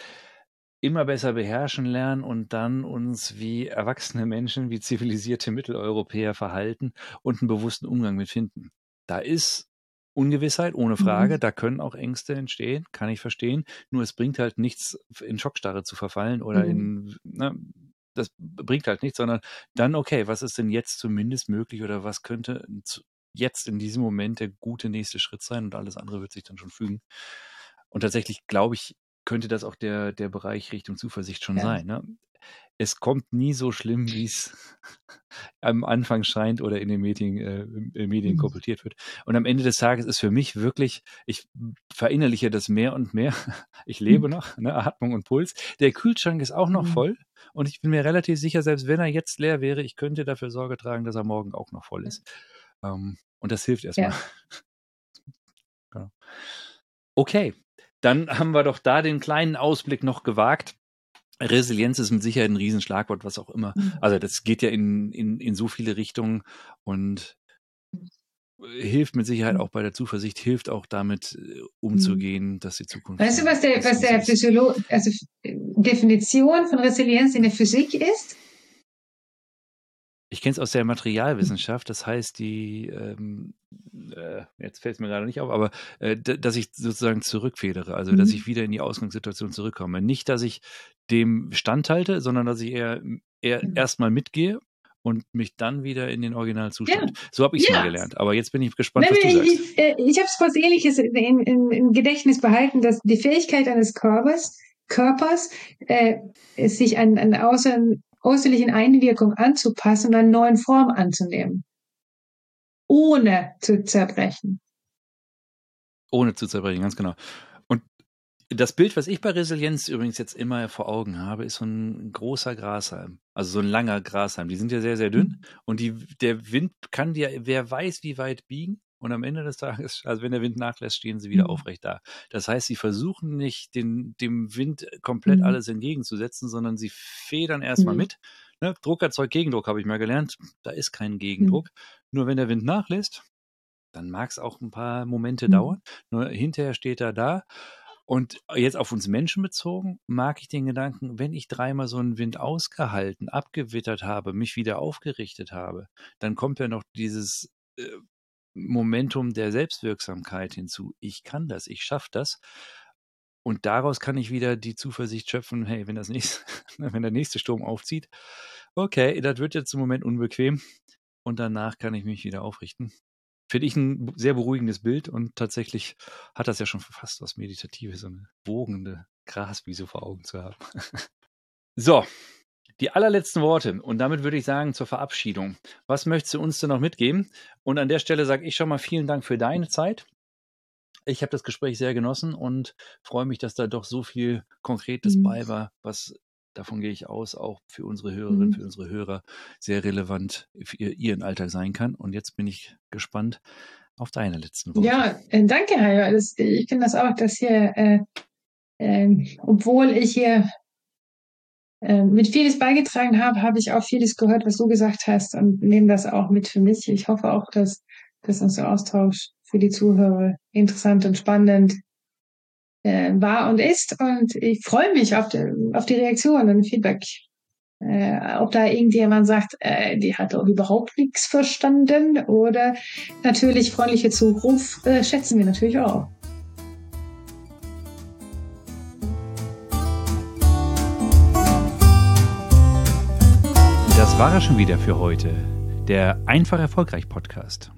immer besser beherrschen lernen und dann uns wie erwachsene Menschen, wie zivilisierte Mitteleuropäer verhalten und einen bewussten Umgang mit finden. Da ist Ungewissheit, ohne Frage, Mhm. da können auch Ängste entstehen, kann ich verstehen. Nur es bringt halt nichts, in Schockstarre zu verfallen oder Mhm. in, ne, das bringt halt nichts, sondern dann, okay, was ist denn jetzt zumindest möglich oder was könnte jetzt in diesem Moment der gute nächste Schritt sein und alles andere wird sich dann schon fügen. Und tatsächlich, glaube ich, könnte das auch der, der Bereich Richtung Zuversicht schon ja. sein. Ne? Es kommt nie so schlimm, wie es am Anfang scheint oder in den Medien, äh, Medien mhm. kolportiert wird. Und am Ende des Tages ist für mich wirklich, ich verinnerliche das mehr und mehr. Ich lebe mhm. noch, ne, Atmung und Puls. Der Kühlschrank ist auch noch mhm. voll. Und ich bin mir relativ sicher, selbst wenn er jetzt leer wäre, ich könnte dafür Sorge tragen, dass er morgen auch noch voll ist. Ähm, und das hilft erstmal. Ja. genau. Okay, dann haben wir doch da den kleinen Ausblick noch gewagt. Resilienz ist mit Sicherheit ein Riesenschlagwort, was auch immer. Mhm. Also das geht ja in, in, in so viele Richtungen und hilft mit Sicherheit mhm. auch bei der Zuversicht, hilft auch damit äh, umzugehen, dass die Zukunft. Weißt du, was der, was der Physiolo also Definition von Resilienz in der Physik ist? Ich kenne es aus der Materialwissenschaft, das heißt, die, ähm, äh, jetzt fällt es mir gerade nicht auf, aber äh, dass ich sozusagen zurückfedere, also mhm. dass ich wieder in die Ausgangssituation zurückkomme. Nicht, dass ich dem standhalte, sondern dass ich eher, eher mhm. erstmal mitgehe und mich dann wieder in den Originalzustand. Ja. So habe ich es ja. mal gelernt. Aber jetzt bin ich gespannt, Nein, was du ich, sagst. Ich, ich habe es was Ähnliches im, im, im, Gedächtnis behalten, dass die Fähigkeit eines Körpers, Körpers äh, sich an, an außen, äußerlichen Einwirkungen anzupassen und eine neuen Form anzunehmen. Ohne zu zerbrechen. Ohne zu zerbrechen, ganz genau. Und das Bild, was ich bei Resilienz übrigens jetzt immer vor Augen habe, ist so ein großer Grashalm. Also so ein langer Grashalm. Die sind ja sehr, sehr dünn. Mhm. Und die, der Wind kann dir, wer weiß, wie weit biegen. Und am Ende des Tages, also wenn der Wind nachlässt, stehen sie wieder mhm. aufrecht da. Das heißt, sie versuchen nicht, den, dem Wind komplett mhm. alles entgegenzusetzen, sondern sie federn erstmal mhm. mit. Ne? Druck erzeugt Gegendruck, habe ich mal gelernt. Da ist kein Gegendruck. Mhm. Nur wenn der Wind nachlässt, dann mag es auch ein paar Momente mhm. dauern. Nur hinterher steht er da. Und jetzt auf uns Menschen bezogen, mag ich den Gedanken, wenn ich dreimal so einen Wind ausgehalten, abgewittert habe, mich wieder aufgerichtet habe, dann kommt ja noch dieses äh, Momentum der Selbstwirksamkeit hinzu. Ich kann das, ich schaffe das. Und daraus kann ich wieder die Zuversicht schöpfen, hey, wenn das nächste, wenn der nächste Sturm aufzieht, okay, das wird jetzt im Moment unbequem und danach kann ich mich wieder aufrichten. Finde ich ein sehr beruhigendes Bild und tatsächlich hat das ja schon fast was Meditatives, so eine wogende Graswiese vor Augen zu haben. so, die allerletzten Worte und damit würde ich sagen zur Verabschiedung. Was möchtest du uns denn noch mitgeben? Und an der Stelle sage ich schon mal vielen Dank für deine Zeit. Ich habe das Gespräch sehr genossen und freue mich, dass da doch so viel Konkretes mhm. bei war, was davon gehe ich aus, auch für unsere Hörerinnen, mhm. für unsere Hörer sehr relevant für ihren Alltag sein kann. Und jetzt bin ich gespannt auf deine letzten Worte. Ja, äh, danke, Herr. Das, ich finde das auch, dass hier, äh, äh, obwohl ich hier mit vieles beigetragen habe, habe ich auch vieles gehört, was du gesagt hast und nehme das auch mit für mich. Ich hoffe auch, dass, dass unser Austausch für die Zuhörer interessant und spannend äh, war und ist. Und ich freue mich auf die, auf die Reaktion und Feedback. Äh, ob da irgendjemand sagt, äh, die hat auch überhaupt nichts verstanden oder natürlich freundliche Zuruf äh, schätzen wir natürlich auch. War er schon wieder für heute. Der Einfach Erfolgreich Podcast.